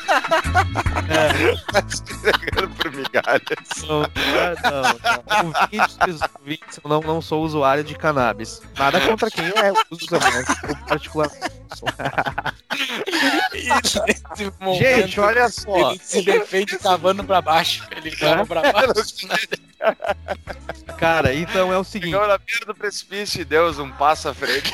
é. Tá entregando por migalhas. Não, não, não. Ouvintes, ouvintes, eu não, não sou usuário de cannabis. Nada contra quem é usa, mas eu particularmente <laughs> Gente, olha só. Ele se defende cavando pra baixo. Ele cava pra baixo. <laughs> Cara, então é o seguinte. Chegou na beira do precipício e Deus um passo à frente.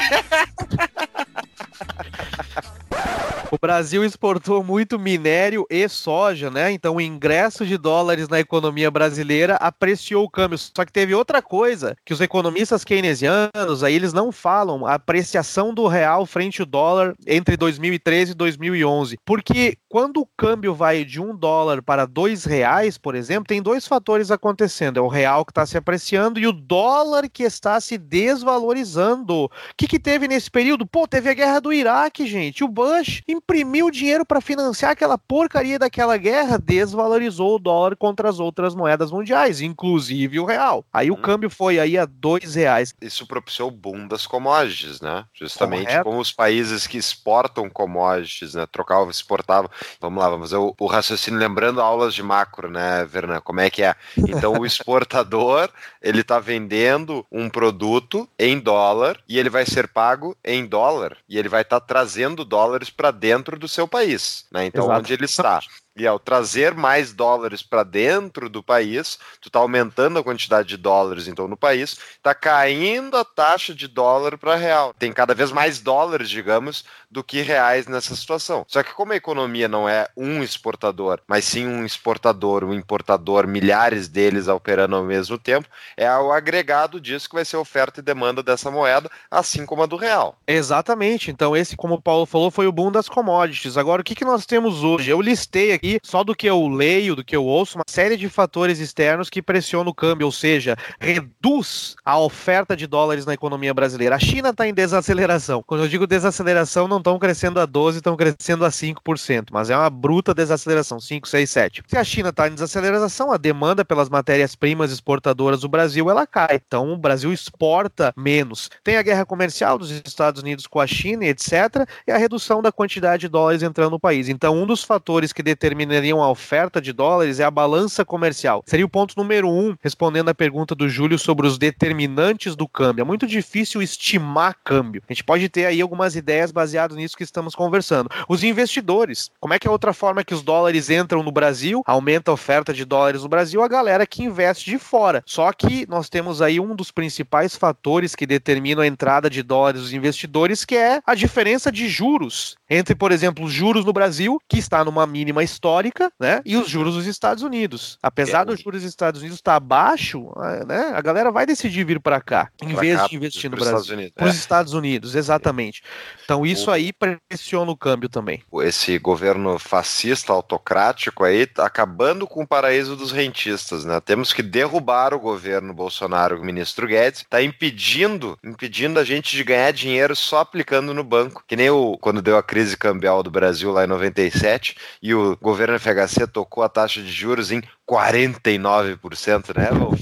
O Brasil exportou muito minério e soja, né? Então o ingresso de dólares na economia brasileira apreciou o câmbio. Só que teve outra coisa que os economistas keynesianos, aí eles não falam, a apreciação do real frente ao dólar entre 2013 e 2011. Porque quando o câmbio vai de um dólar para dois reais, por exemplo, tem dois fatores acontecendo. É o real que está se apreciando e o dólar que está se desvalorizando. O que, que teve nesse período? Pô, teve a guerra do Iraque, gente. O Bush imprimiu dinheiro para financiar aquela porcaria daquela guerra, desvalorizou o dólar contra as outras moedas mundiais, inclusive o real. Aí o hum. câmbio foi aí a dois reais. Isso propiciou o boom das commodities, né? Justamente Correto. como os países que exportam commodities, né? Trocavam, exportavam. Vamos lá, vamos ver o, o raciocínio lembrando aulas de macro, né, Vernan? Como é que é? Então o <laughs> exportador ele está vendendo um produto em dólar e ele vai ser pago em dólar e ele vai estar tá trazendo dólares para dentro do seu país, né? Então Exato. onde ele está. E ao trazer mais dólares para dentro do país, tu está aumentando a quantidade de dólares então no país, está caindo a taxa de dólar para real. Tem cada vez mais dólares, digamos, do que reais nessa situação. Só que como a economia não é um exportador, mas sim um exportador, um importador, milhares deles operando ao mesmo tempo, é o agregado disso que vai ser oferta e demanda dessa moeda, assim como a do real. Exatamente. Então esse, como o Paulo falou, foi o boom das commodities. Agora o que, que nós temos hoje? Eu listei aqui aqui, só do que eu leio, do que eu ouço, uma série de fatores externos que pressionam o câmbio, ou seja, reduz a oferta de dólares na economia brasileira. A China está em desaceleração. Quando eu digo desaceleração, não estão crescendo a 12, estão crescendo a 5%, mas é uma bruta desaceleração, 5, 6, 7. Se a China está em desaceleração, a demanda pelas matérias-primas exportadoras do Brasil, ela cai. Então, o Brasil exporta menos. Tem a guerra comercial dos Estados Unidos com a China, etc., e a redução da quantidade de dólares entrando no país. Então, um dos fatores que determina determinariam a oferta de dólares é a balança comercial. Seria o ponto número um, respondendo à pergunta do Júlio sobre os determinantes do câmbio. É muito difícil estimar câmbio. A gente pode ter aí algumas ideias baseadas nisso que estamos conversando. Os investidores. Como é que é outra forma que os dólares entram no Brasil? Aumenta a oferta de dólares no Brasil, a galera que investe de fora. Só que nós temos aí um dos principais fatores que determinam a entrada de dólares dos investidores, que é a diferença de juros entre, por exemplo, os juros no Brasil, que está numa mínima histórica, né, e os juros dos Estados Unidos. Apesar é. dos juros dos Estados Unidos estar abaixo, né, a galera vai decidir vir para cá, em pra vez cá, de investir no Brasil. Para os é. Estados Unidos, exatamente. Então isso aí pressiona o câmbio também. Esse governo fascista, autocrático aí, tá acabando com o paraíso dos rentistas, né? Temos que derrubar o governo Bolsonaro, o ministro Guedes, está impedindo, impedindo a gente de ganhar dinheiro só aplicando no banco. Que nem o quando deu a crise cambial do Brasil lá em 97 e o governo FHC tocou a taxa de juros em 49%, né, Wolf?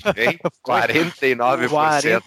49%. 49%.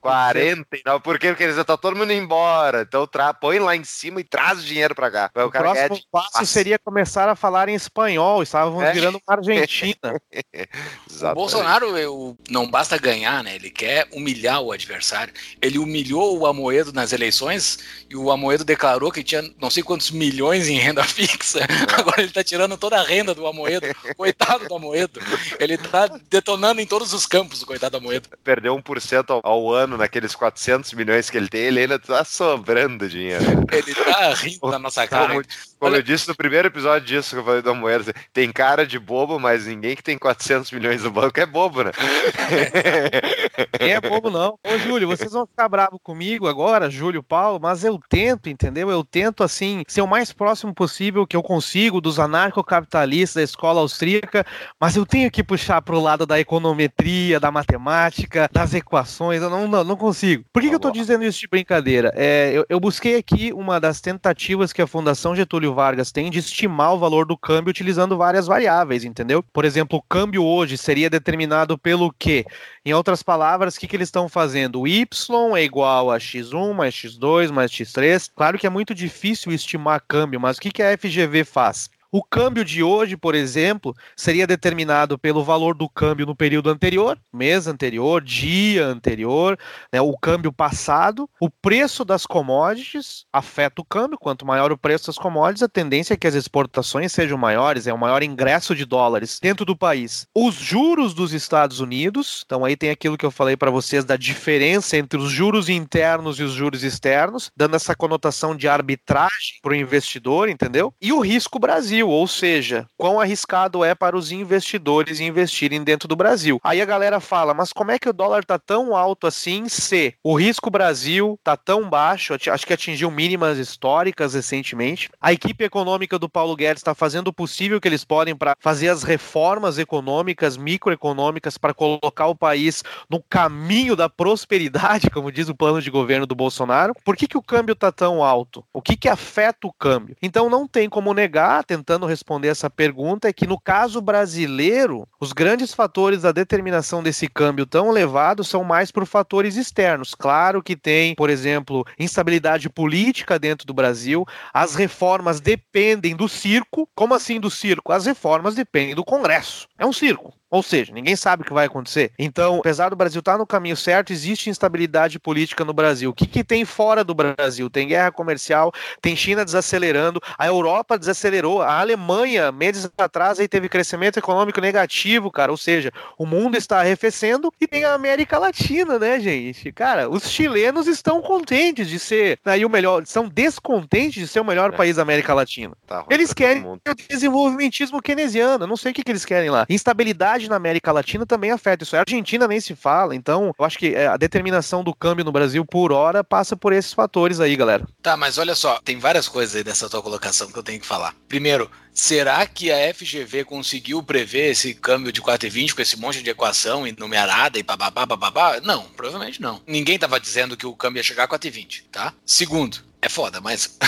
49%. Por quê? Porque eles estão todo mundo embora. Então tra... põe lá em cima e traz o dinheiro para cá. O, o próximo passo seria começar a falar em espanhol. Estávamos é? virando uma Argentina. <laughs> o Bolsonaro eu, não basta ganhar, né? Ele quer humilhar o adversário. Ele humilhou o Amoedo nas eleições e o Amoedo declarou que tinha não sei quantos milhões em renda <laughs> fixa. É. Agora ele está tirando toda a renda do Amoedo. <laughs> Coitado do Amoedo. Ele tá detonando em todos os campos, o coitado Amoedo. Perdeu 1% ao, ao ano naqueles 400 milhões que ele tem, ele ainda tá sobrando dinheiro. Ele tá rindo na nossa cara. Como, como Olha... eu disse no primeiro episódio disso que eu falei do Amoedo, tem cara de bobo, mas ninguém que tem 400 milhões no banco é bobo, né? <laughs> Quem é bobo não. Ô, Júlio, vocês vão ficar bravos comigo agora, Júlio, Paulo, mas eu tento, entendeu? Eu tento, assim, ser o mais próximo possível que eu consigo dos anarcocapitalistas da escola austríaca, mas eu tenho que puxar para o lado da econometria, da matemática, das equações, eu não, não, não consigo. Por que, que eu estou dizendo isso de brincadeira? É, eu, eu, busquei aqui uma das tentativas que a Fundação Getúlio Vargas tem de estimar o valor do câmbio utilizando várias variáveis, entendeu? Por exemplo, o câmbio hoje seria determinado pelo quê? Em outras palavras, o que, que eles estão fazendo? O Y é igual a x1 mais x2 mais x3. Claro que é muito difícil estimar câmbio, mas o que, que a FGV faz? O câmbio de hoje, por exemplo, seria determinado pelo valor do câmbio no período anterior, mês anterior, dia anterior, né, o câmbio passado. O preço das commodities afeta o câmbio. Quanto maior o preço das commodities, a tendência é que as exportações sejam maiores, é um maior ingresso de dólares dentro do país. Os juros dos Estados Unidos, então aí tem aquilo que eu falei para vocês da diferença entre os juros internos e os juros externos, dando essa conotação de arbitragem para o investidor, entendeu? E o risco Brasil Brasil, ou seja, quão arriscado é para os investidores investirem dentro do Brasil. Aí a galera fala, mas como é que o dólar tá tão alto assim se o risco Brasil tá tão baixo, acho que atingiu mínimas históricas recentemente. A equipe econômica do Paulo Guedes está fazendo o possível que eles podem para fazer as reformas econômicas, microeconômicas para colocar o país no caminho da prosperidade, <laughs> como diz o plano de governo do Bolsonaro. Por que, que o câmbio tá tão alto? O que que afeta o câmbio? Então não tem como negar, tentando responder essa pergunta, é que no caso brasileiro, os grandes fatores da determinação desse câmbio tão elevado são mais por fatores externos. Claro que tem, por exemplo, instabilidade política dentro do Brasil, as reformas dependem do circo. Como assim do circo? As reformas dependem do Congresso. É um circo. Ou seja, ninguém sabe o que vai acontecer. Então, apesar do Brasil estar no caminho certo, existe instabilidade política no Brasil. O que, que tem fora do Brasil? Tem guerra comercial, tem China desacelerando, a Europa desacelerou, a Alemanha, meses atrás, aí teve crescimento econômico negativo, cara. Ou seja, o mundo está arrefecendo e tem a América Latina, né, gente? Cara, os chilenos estão contentes de ser aí o melhor, estão descontentes de ser o melhor é. país da América Latina. Tá eles querem o desenvolvimentismo keynesiano, não sei o que, que eles querem lá. Instabilidade na América Latina também afeta isso. A Argentina nem se fala, então eu acho que é, a determinação do câmbio no Brasil por hora passa por esses fatores aí, galera. Tá, mas olha só, tem várias coisas aí dessa tua colocação que eu tenho que falar. Primeiro, Será que a FGV conseguiu prever esse câmbio de 4,20 com esse monte de equação e numerada e bababá, bababá? Não, provavelmente não. Ninguém estava dizendo que o câmbio ia chegar a 4,20, tá? Segundo, é foda, mas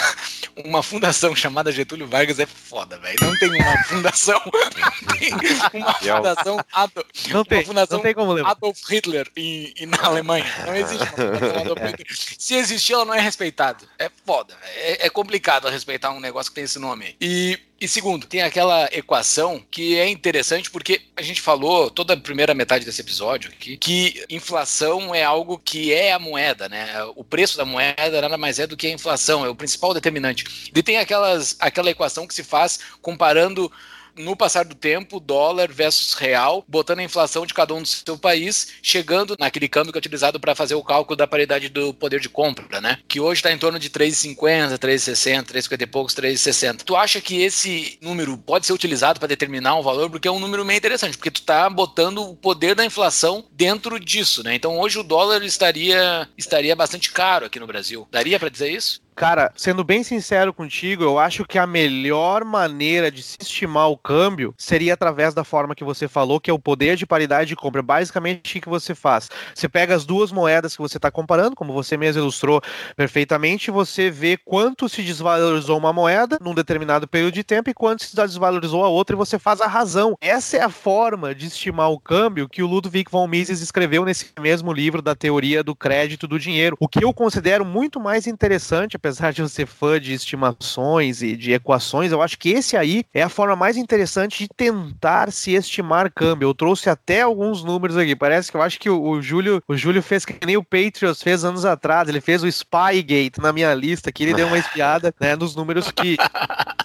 uma fundação chamada Getúlio Vargas é foda, velho. Não tem uma fundação. <laughs> uma fundação Adolf, não tem, uma fundação não tem como levar. Adolf Hitler em, em, na Alemanha. Não existe uma fundação Adolf <laughs> Hitler. Se existir, ela não é respeitada. É foda. É, é complicado respeitar um negócio que tem esse nome. E e segundo, tem aquela equação que é interessante porque a gente falou toda a primeira metade desse episódio aqui que inflação é algo que é a moeda, né? O preço da moeda nada mais é do que a inflação, é o principal determinante. E tem aquelas, aquela equação que se faz comparando no passar do tempo, dólar versus real, botando a inflação de cada um do seu país, chegando naquele câmbio que é utilizado para fazer o cálculo da paridade do poder de compra, né? Que hoje está em torno de 3,50, 3,60, 3,50 e poucos, 3,60. Tu acha que esse número pode ser utilizado para determinar um valor? Porque é um número meio interessante, porque tu está botando o poder da inflação dentro disso, né? Então hoje o dólar estaria, estaria bastante caro aqui no Brasil. Daria para dizer isso? Cara, sendo bem sincero contigo, eu acho que a melhor maneira de se estimar o câmbio seria através da forma que você falou, que é o poder de paridade de compra. Basicamente, o que você faz? Você pega as duas moedas que você está comparando, como você mesmo ilustrou perfeitamente, você vê quanto se desvalorizou uma moeda num determinado período de tempo e quanto se desvalorizou a outra, e você faz a razão. Essa é a forma de estimar o câmbio que o Ludwig von Mises escreveu nesse mesmo livro da teoria do crédito do dinheiro. O que eu considero muito mais interessante, apesar de eu ser fã de estimações e de equações, eu acho que esse aí é a forma mais interessante de tentar se estimar câmbio. Eu trouxe até alguns números aqui. Parece que eu acho que o, o Júlio, o Júlio fez que nem o Patriots fez anos atrás. Ele fez o Spygate na minha lista, que ele deu uma espiada né, nos números que,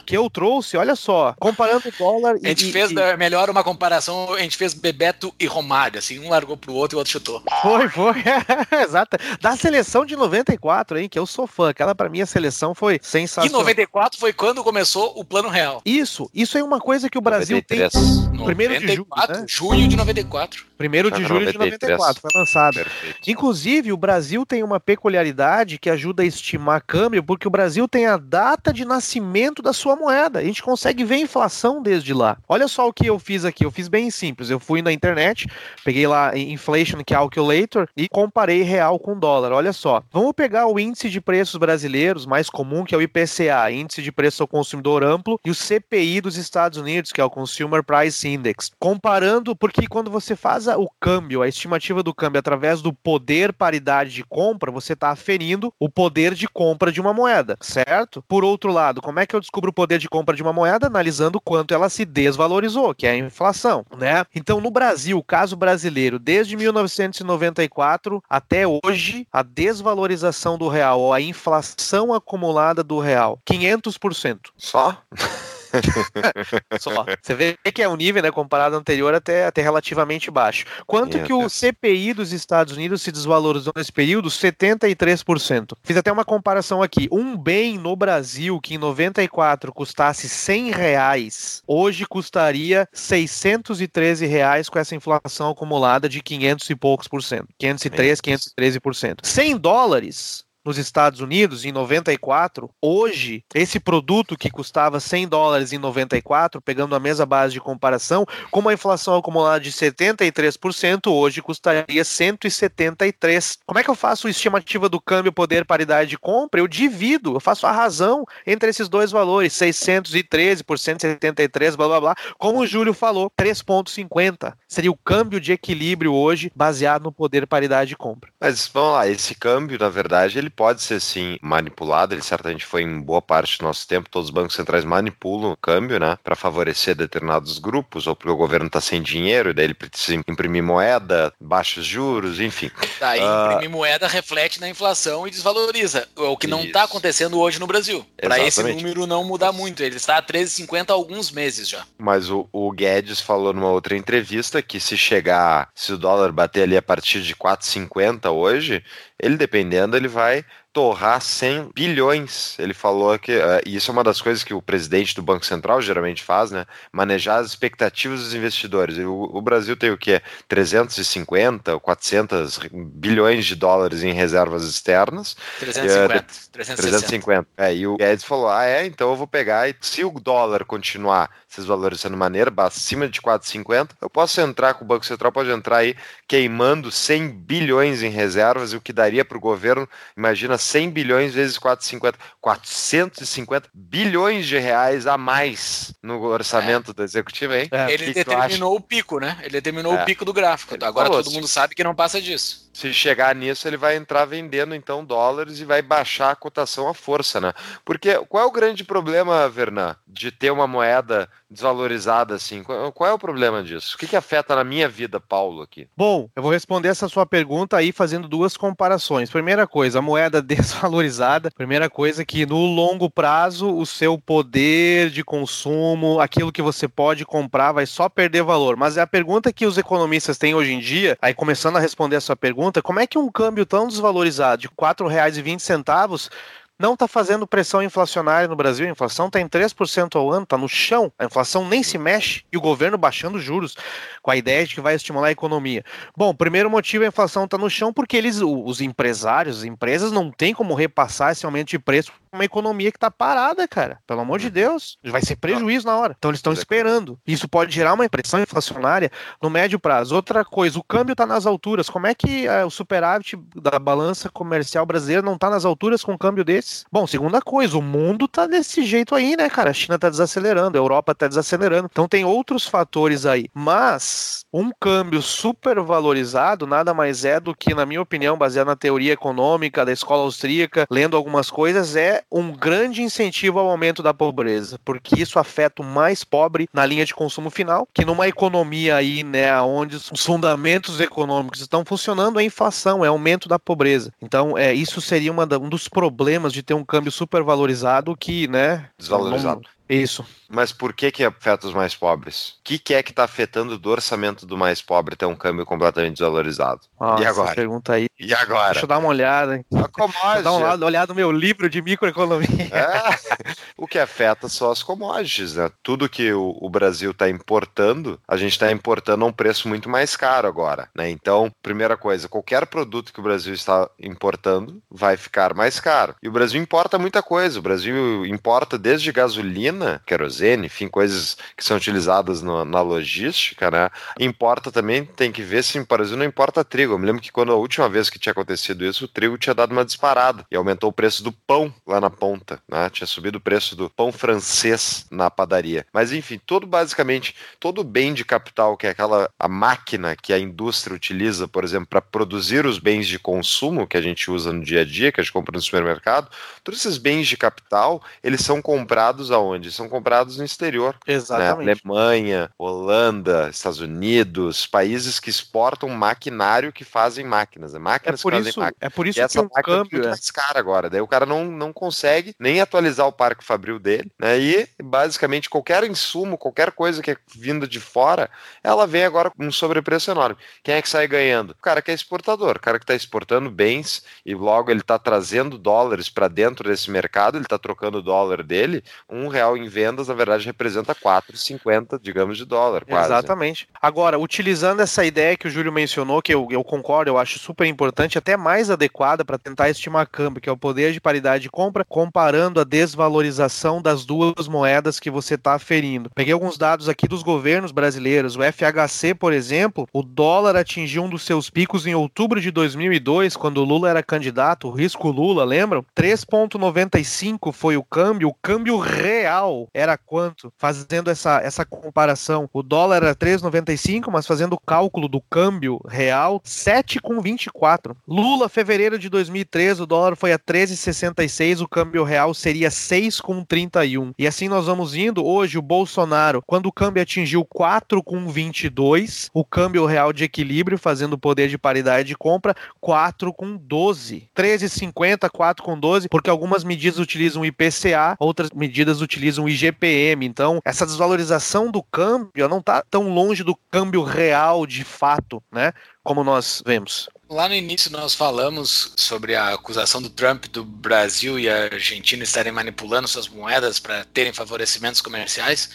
que eu trouxe. Olha só, comparando o dólar. A gente e, fez e... melhor uma comparação. A gente fez Bebeto e Romário, assim, um largou pro outro e o outro chutou. Foi, foi. <laughs> Exato. Da seleção de 94, hein, que eu sou fã. Aquela para minha seleção foi sensacional. E 94 foi quando começou o Plano Real. Isso, isso é uma coisa que o Brasil 93. tem. Primeiro de julho, né? junho de 94. Primeiro de julho 93. de 94 foi lançado. Perfeito. Inclusive, o Brasil tem uma peculiaridade que ajuda a estimar câmbio, porque o Brasil tem a data de nascimento da sua moeda. A gente consegue ver a inflação desde lá. Olha só o que eu fiz aqui. Eu fiz bem simples. Eu fui na internet, peguei lá Inflation Calculator e comparei real com dólar. Olha só. Vamos pegar o índice de preços brasileiro brasileiros, mais comum, que é o IPCA, Índice de Preço ao Consumidor Amplo, e o CPI dos Estados Unidos, que é o Consumer Price Index. Comparando, porque quando você faz o câmbio, a estimativa do câmbio através do poder paridade de compra, você está aferindo o poder de compra de uma moeda, certo? Por outro lado, como é que eu descubro o poder de compra de uma moeda? Analisando quanto ela se desvalorizou, que é a inflação, né? Então, no Brasil, o caso brasileiro, desde 1994 até hoje, a desvalorização do real ou a inflação acumulada do real, 500%. Só? <laughs> <laughs> Só. Você vê que é um nível, né, comparado ao anterior, até, até relativamente baixo. Quanto que o. CPI dos Estados Unidos se desvalorizou nesse período? 73%. Fiz até uma comparação aqui. Um bem no Brasil que em 94 custasse 100 reais, hoje custaria 613 reais com essa inflação acumulada de 500 e poucos por cento. 503, 513 por cento. 100 dólares nos Estados Unidos em 94, hoje esse produto que custava 100 dólares em 94, pegando a mesma base de comparação, com uma inflação acumulada de 73%, hoje custaria 173. Como é que eu faço estimativa do câmbio poder paridade de compra? Eu divido, eu faço a razão entre esses dois valores, 613 por 173, blá blá blá. Como o Júlio falou, 3.50 seria o câmbio de equilíbrio hoje baseado no poder paridade de compra. Mas vamos lá, esse câmbio, na verdade, ele pode ser sim manipulado. Ele certamente foi em boa parte do nosso tempo. Todos os bancos centrais manipulam o câmbio, né, para favorecer determinados grupos, ou porque o governo está sem dinheiro, e daí ele precisa imprimir moeda, baixos juros, enfim. Daí Ah. imprimir moeda reflete na inflação e desvaloriza. O que não está acontecendo hoje no Brasil. Para esse número não mudar muito. Ele está a 13,50 há alguns meses já. Mas o, o Guedes falou numa outra entrevista que se chegar, se o dólar bater ali a partir de 4,50 hoje, ele dependendo, ele vai torrar 100 bilhões. Ele falou que, eh, e isso é uma das coisas que o presidente do Banco Central geralmente faz, né? Manejar as expectativas dos investidores. O, o Brasil tem o quê? 350, 400 bilhões de dólares em reservas externas. 350, 360. 350. É, e o Guedes falou: ah, é, então eu vou pegar e se o dólar continuar se desvalorizando de maneira acima de 4,50, eu posso entrar com o Banco Central, pode entrar aí queimando 100 bilhões em reservas, e o que daria para o governo, imagina 100 bilhões vezes 4,50, 450 bilhões de reais a mais no orçamento do executivo, hein? É. Ele que que determinou o pico, né? Ele determinou É. o pico do gráfico. Ele Agora falou, todo mundo sabe que não passa disso. Se chegar nisso, ele vai entrar vendendo então dólares e vai baixar a cotação à força, né? Porque qual é o grande problema, Vernan, de ter uma moeda desvalorizada assim? Qual, é o problema disso? O que, que afeta na minha vida, Paulo, aqui? Bom, eu vou responder essa sua pergunta aí fazendo duas comparações. Primeira coisa, a moeda <laughs> desvalorizada. Primeira coisa que no longo prazo o seu poder de consumo, aquilo que você pode comprar, vai só perder valor. Mas é a pergunta que os economistas têm hoje em dia, aí começando a responder a sua pergunta, como é que um câmbio tão desvalorizado de R$ 4,20 não está fazendo pressão inflacionária no Brasil. A inflação está em 3% ao ano, está no chão. A inflação nem se mexe e o governo baixando os juros com a ideia de que vai estimular a economia. Bom, primeiro motivo a inflação está no chão porque eles, os empresários, as empresas não têm como repassar esse aumento de preço uma economia que está parada, cara. Pelo amor de Deus, vai ser prejuízo na hora. Então eles estão esperando. Isso pode gerar uma pressão inflacionária no médio prazo. Outra coisa, o câmbio está nas alturas. Como é que eh, o superávit da balança comercial brasileira não está nas alturas com um câmbio desses? Bom, segunda coisa, o mundo tá desse jeito aí, né, cara? A China tá desacelerando, a Europa tá desacelerando. Então tem outros fatores aí. Mas um câmbio super valorizado nada mais é do que, na minha opinião, baseado na teoria econômica da escola austríaca, lendo algumas coisas, é um grande incentivo ao aumento da pobreza, porque isso afeta o mais pobre na linha de consumo final, que numa economia aí, né, onde os fundamentos econômicos estão funcionando, é inflação, é aumento da pobreza. Então, é, isso seria da- um dos problemas de ter um câmbio super valorizado que, né, Desvalorizado. não- isso. Mas por que que afeta os mais pobres? O que, que é que está afetando do orçamento do mais pobre ter um câmbio completamente desvalorizado? Nossa, E agora? essa pergunta aí. E agora? Deixa eu dar uma olhada. hein? A commodity. dar uma olhada- olhada no meu livro de microeconomia. É. O que afeta são as commodities, né? Tudo que o, o Brasil está importando, a gente está importando a um preço muito mais caro agora, né? Então, primeira coisa, qualquer produto que o Brasil está importando vai ficar mais caro. E o Brasil importa muita coisa. O Brasil importa desde gasolina, querosene, enfim, coisas que são utilizadas no- na logística, né? Importa também, tem que ver se o Brasil não importa trigo. Eu me lembro que quando a última vez que tinha acontecido isso, o trigo tinha dado uma disparada e aumentou o preço do pão lá na ponta, né? Tinha subido o preço do pão francês na padaria. Mas enfim, todo basicamente, todo bem de capital, que é aquela a máquina que a indústria utiliza, por exemplo, para produzir os bens de consumo que a gente usa no dia a dia, que a gente compra no supermercado, todos esses bens de capital, eles são comprados aonde? Onde? São comprados no exterior. Né? Exatamente. Alemanha, Holanda, Estados Unidos, países que exportam maquinário que fazem máquinas. né? É Máquinas por que fazem isso, máquinas. é por isso E que essa um máquina é câmbio muito é mais cara agora. Daí o cara não, não consegue nem atualizar o parque fabril dele, né? E basicamente qualquer insumo, qualquer coisa que é vinda de fora, ela vem agora com um sobrepreço enorme. Quem é que sai ganhando? O cara que é exportador, o cara que está exportando bens e logo ele está trazendo dólares para dentro desse mercado, ele está trocando o dólar dele, um real em vendas, na verdade, representa 4,50, digamos, de dólar, quase. Exatamente. Agora, utilizando essa ideia que o Júlio mencionou, que eu, eu concordo, eu acho super importante, até mais adequada para tentar estimar câmbio, que é o poder de paridade de compra, comparando a desvalorização das duas moedas que você está aferindo. Peguei alguns dados aqui dos governos brasileiros. O FHC, por exemplo, o dólar atingiu um dos seus picos em outubro de 2002, quando o Lula era candidato, o risco Lula, lembram? 3,95 foi o câmbio. O câmbio real era quanto? Fazendo essa, essa comparação, o dólar era 3,95, mas fazendo o cálculo do câmbio real, 7,24. Lula, fevereiro de 2013, o dólar foi a 13,66, o câmbio real seria 6,31. E assim nós vamos indo. Hoje, o Bolsonaro, quando o câmbio atingiu 4,22, o câmbio real de equilíbrio, fazendo o poder de paridade de compra, 4,12. 13,50, 4,12, porque algumas medidas utilizam o IPCA, outras medidas utilizam o IGPM. Então, essa desvalorização do câmbio não está tão longe do câmbio real de fato, né? Como nós vemos. Lá no início nós falamos sobre a acusação do Trump do Brasil e a Argentina estarem manipulando suas moedas para terem favorecimentos comerciais.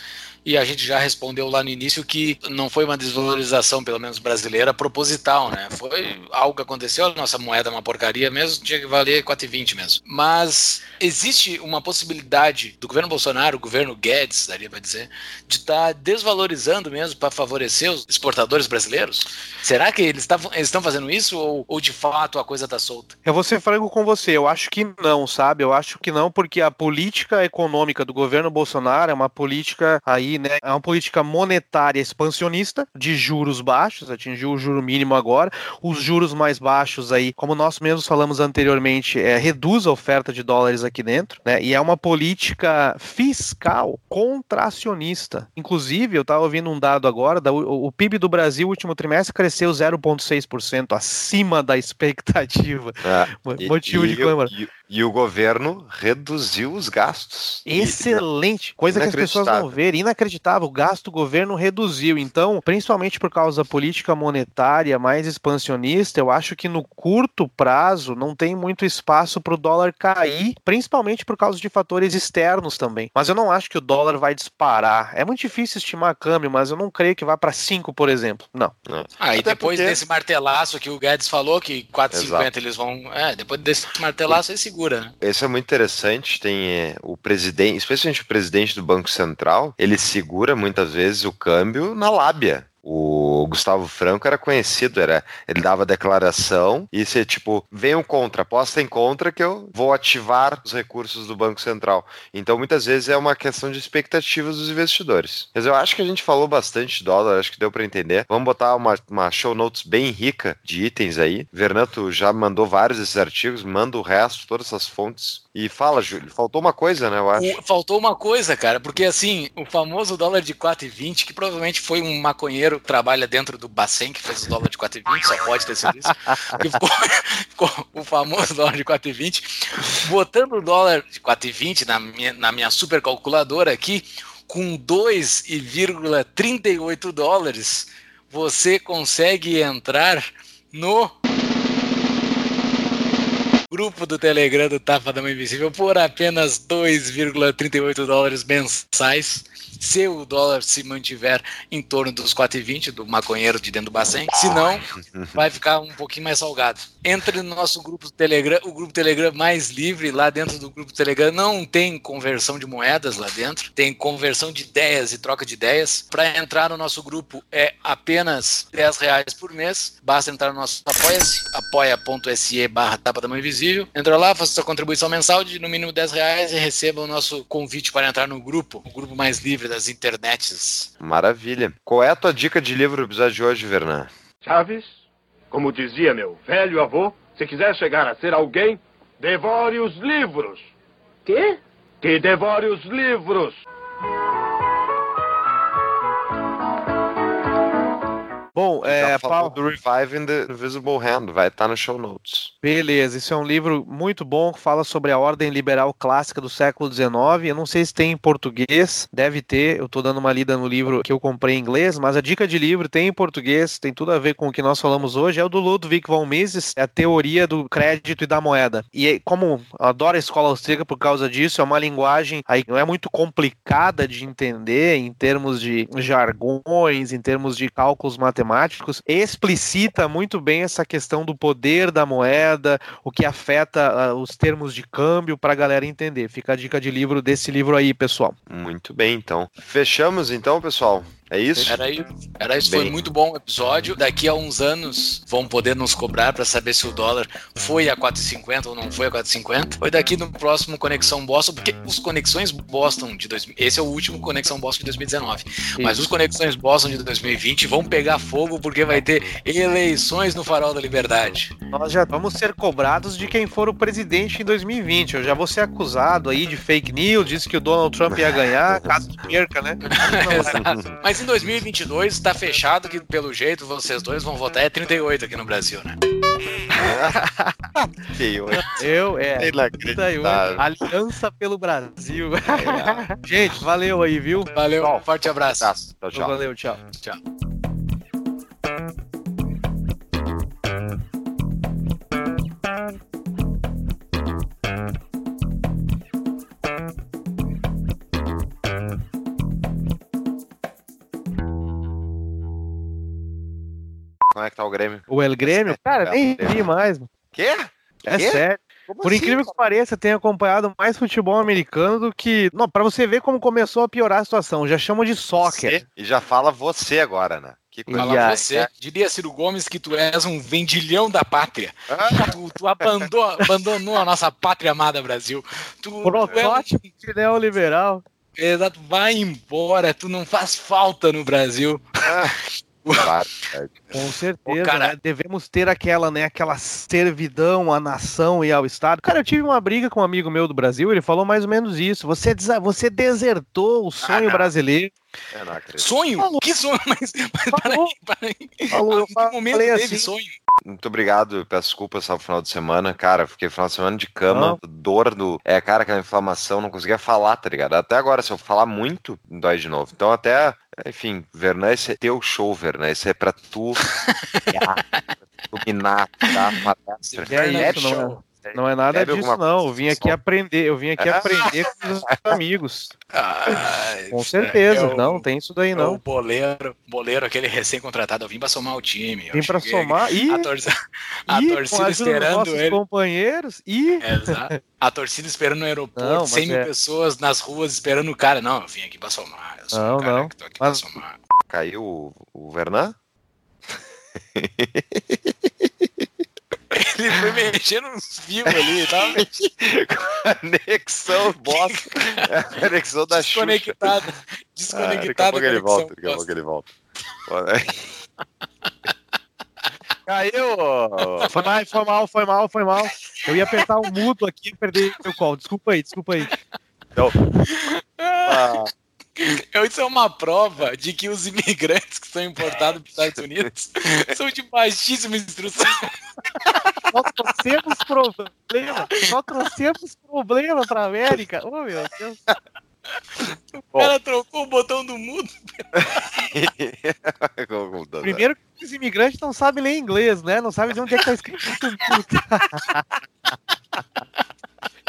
E a gente já respondeu lá no início que não foi uma desvalorização, pelo menos brasileira, proposital, né? Foi algo que aconteceu, a nossa moeda é uma porcaria mesmo, tinha que valer 4,20 mesmo. Mas existe uma possibilidade do governo Bolsonaro, o governo Guedes, daria para dizer, de estar desvalorizando mesmo para favorecer os exportadores brasileiros? Será que eles estão fazendo isso ou, ou de fato a coisa está solta? Eu vou ser franco com você, eu acho que não, sabe? Eu acho que não, porque a política econômica do governo Bolsonaro é uma política aí, né? É uma política monetária expansionista, de juros baixos, atingiu o juro mínimo agora. Os juros mais baixos aí, como nós mesmos falamos anteriormente, é, reduz a oferta de dólares aqui dentro, né? E é uma política fiscal contracionista. Inclusive, eu estava ouvindo um dado agora, da, o, o PIB do Brasil, último trimestre, cresceu 0,6%, acima da expectativa. <laughs> E- Motivo e, de câmara. E, e o governo reduziu os gastos. Excelente, coisa que as pessoas não Inacreditável. verem, inacreditável, o gasto do governo reduziu, então, principalmente por causa da política monetária mais expansionista, eu acho que no curto prazo não tem muito espaço para o dólar cair, principalmente por causa de fatores externos também, mas eu não acho que o dólar vai disparar, é muito difícil estimar câmbio, mas eu não creio que vá para 5, por exemplo, não. Ah, e Até depois porque- desse martelaço que o Guedes falou, que 4,50 Exato. eles vão. É, depois desse martelaço aí Esse é muito interessante. Tem é, o presidente, especialmente o presidente do Banco Central, ele segura muitas vezes o câmbio na lábia. O Gustavo Franco era conhecido, era ele dava declaração e se tipo, venham contra, apostem contra que eu vou ativar os recursos do Banco Central. Então muitas vezes é uma questão de expectativas dos investidores. Mas eu acho que a gente falou bastante de dólar, acho que deu para entender. Vamos botar uma, uma show notes bem rica de itens aí. Vernanto já mandou vários desses artigos, manda o resto, todas essas fontes. E fala, Júlio, faltou uma coisa, né, eu acho. Faltou uma coisa, cara, porque assim, o famoso dólar de 4,20, que provavelmente foi um maconheiro que trabalha dentro do Bacen que fez o dólar de 4,20, só pode ter sido isso. <laughs> que o famoso dólar de 4,20. Botando o dólar de 4,20 na minha, na minha super calculadora aqui, com 2,38 dólares, você consegue entrar no grupo do Telegram do Tapa da Mãe Invisível por apenas 2,38 dólares mensais. Se o dólar se mantiver em torno dos 4,20 do maconheiro de dentro do Bacen, se não, vai ficar um pouquinho mais salgado. Entre no nosso grupo do Telegram, o grupo Telegram mais livre, lá dentro do grupo Telegram não tem conversão de moedas lá dentro, tem conversão de ideias e troca de ideias. Para entrar no nosso grupo é apenas 10 reais por mês, basta entrar no nosso apoia-se, apoia.se barra tapa da mãe invisível. Entra lá, faça sua contribuição mensal de no mínimo 10 reais e receba o nosso convite para entrar no grupo, o grupo mais livre das internets. Maravilha. Qual é a tua dica de livro do episódio de hoje, Vernan? Chaves, como dizia meu velho avô, se quiser chegar a ser alguém, devore os livros. ¿Qué? Que devore os livros. Bom, é, Paulo, do Reviving the Invisible Hand, vai estar no show notes. beleza, esse é um livro muito bom que fala sobre a ordem liberal clássica do século XIX. Eu não sei se tem em português, deve ter. Eu tô dando uma lida no livro que eu comprei em inglês, mas a dica de livro tem em português, tem tudo a ver com o que nós falamos hoje. É o do Ludwig von Mises, é a teoria do crédito e da moeda. E aí, como adoro a escola austríaca por causa disso, é uma linguagem aí que não é muito complicada de entender em termos de jargões, em termos de cálculos matemáticos, explicita muito bem essa questão do poder da moeda, o que afeta ah, os termos de câmbio para a galera entender. Fica a dica de livro desse livro aí, pessoal. Muito bem, então. Fechamos então, pessoal. É isso? Era isso. Era isso. Bem. Foi muito bom o episódio. Daqui a uns anos vão poder nos cobrar para saber se o dólar foi a 4,50 ou não foi a 4,50. Foi daqui no próximo Conexão Boston, porque os Conexões Boston de 2000, esse é o último Conexão Boston de 2019. Mas os Conexões Boston de 2020 vão pegar fogo porque vai ter eleições no Farol da Liberdade. Nós já vamos ser cobrados de quem for o presidente em 2020. Eu já vou ser acusado aí de fake news, disse que o Donald Trump ia ganhar, <laughs> caso perca, né? <laughs> Exato. Mas em 2022 está fechado que pelo jeito vocês dois vão votar é 38 aqui no Brasil, né? <laughs> Que hoje. Eu, é. Inacreditável. 38, Aliança pelo Brasil. <laughs> Gente, valeu aí, viu? Valeu, Bom, forte abraço. Abraço. Tchau, tchau. Valeu, tchau. Tchau. Como é que tá o Grêmio? O El Grêmio? Cara, nem vi mais. mano. Quê? É Quê? sério. Como Por assim, incrível que pareça, tenho acompanhado mais futebol americano do que. Não, pra você ver como começou a piorar a situação. Já chamam de soccer. Você? E já fala você agora, né? Que coisa. Fala aí, você. Diria Ciro Gomes que tu és um vendilhão da pátria. Ah, Tu, tu abandonou, abandonou a nossa pátria amada Brasil. Tu, tu é um- Protótipo de neoliberal. Exato, vai embora. Tu não faz falta no Brasil. <laughs> claro. Com certeza, Ô, cara- né? Devemos ter aquela, né, aquela servidão à nação e ao Estado. Cara, eu tive uma briga com um amigo meu do Brasil, ele falou mais ou menos isso. Você, você desertou o sonho não. brasileiro. Sonho? Falou. Que sonho? <laughs> Mas, mas Falou. peraí, peraí. Falou, eu momento falei teve assim. sonho? Muito obrigado, peço desculpas só no final de semana, cara. Fiquei final de semana de cama, dor do. É, cara, aquela inflamação, não conseguia falar, tá ligado? Até agora, se eu falar muito, dói de novo. Então, até, enfim, Vernan, esse é teu show, Vernan. Esse é pra tu. <laughs> <laughs> dominar, tá? Palestra. E é não show. Não é nada disso, alguma não. Eu vim aqui só. aprender, eu vim aqui <laughs> aprender com os amigos. Ai, Com certeza. é o- Não, tem isso daí é O não. boleiro, boleiro, aquele recém-contratado, eu vim pra somar o time. Vim pra somar. E, A, torcida, a e com a torcida ajuda dos esperando ele. companheiros. E Exato. A torcida esperando no aeroporto, Não, mas 100 mil é- pessoas nas ruas esperando o cara. Não, eu vim aqui pra somar. Eu sou Não, o cara não. que tô aqui Mas- pra somar. Caiu o, o Vernan? <laughs> Ele foi mexendo nos fios ali, tá <laughs> Conexão, bosta. É a conexão da Xuxa. desconectado. Ah, daqui a Desconectado. pouco ele volta, daqui a pouco ele volta. <laughs> Caiu! foi mal, foi mal, foi mal, foi mal. Eu ia apertar o mudo aqui e perder o call. Desculpa aí, desculpa aí. <laughs> Ah, É, Isso é uma prova de que os imigrantes que são importados para os Estados Unidos <laughs> são de baixíssima instrução. Nós trouxemos problema. Nós trouxemos problema pra América. Oh, meu Deus. O cara trocou o botão do mudo. <laughs> como tá- Primeiro que os imigrantes não sabem ler inglês, né? Não sabem de onde é que tá escrito. <laughs>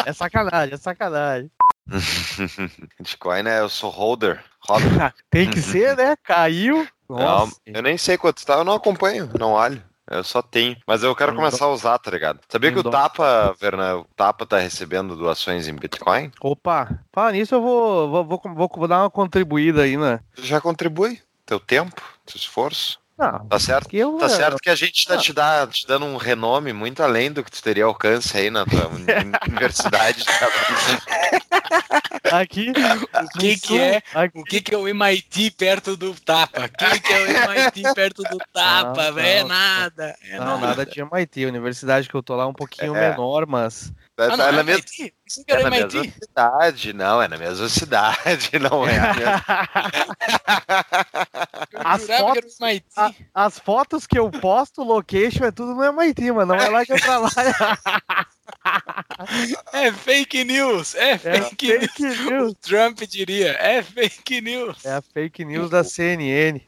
É sacanagem, é sacanagem. <laughs> Bitcoin é, eu sou holder. Holder. <laughs> Tem que ser, né? Caiu. Não, eu nem sei quanto tá, eu não acompanho, não olho. Eu só tenho. Mas eu quero começar a usar, tá ligado? Sabia que o. Tapa, Verna, o Tapa tá recebendo doações em Bitcoin? Opa, fala nisso, eu vou, vou, vou, vou- dar uma contribuída aí, né? Já contribui. Teu tempo, teu esforço. Não, Tá certo? que eu, Tá certo que a gente tá Ah. te, dá, te dando um renome muito além do que tu teria alcance aí na tua <laughs> uni- universidade. Aqui. O que que é? aqui- O que, que é o MIT perto do tapa? O que, que é o MIT <laughs> perto do tapa, Não, velho? É não, nada. É Não, nada de MIT. A universidade que eu tô lá é um pouquinho É. menor, mas. Tá, Ah, não, é na mesma, é na mesma cidade, não, é na mesma cidade, <laughs> não é a mesma. Eu As fotos-. A- as fotos que eu posto, location, é tudo no MIT, mano. Não é lá que é pra lá. É fake news, é É fake news. fake <laughs> O news. Trump diria, é fake news. É a fake news da CNN.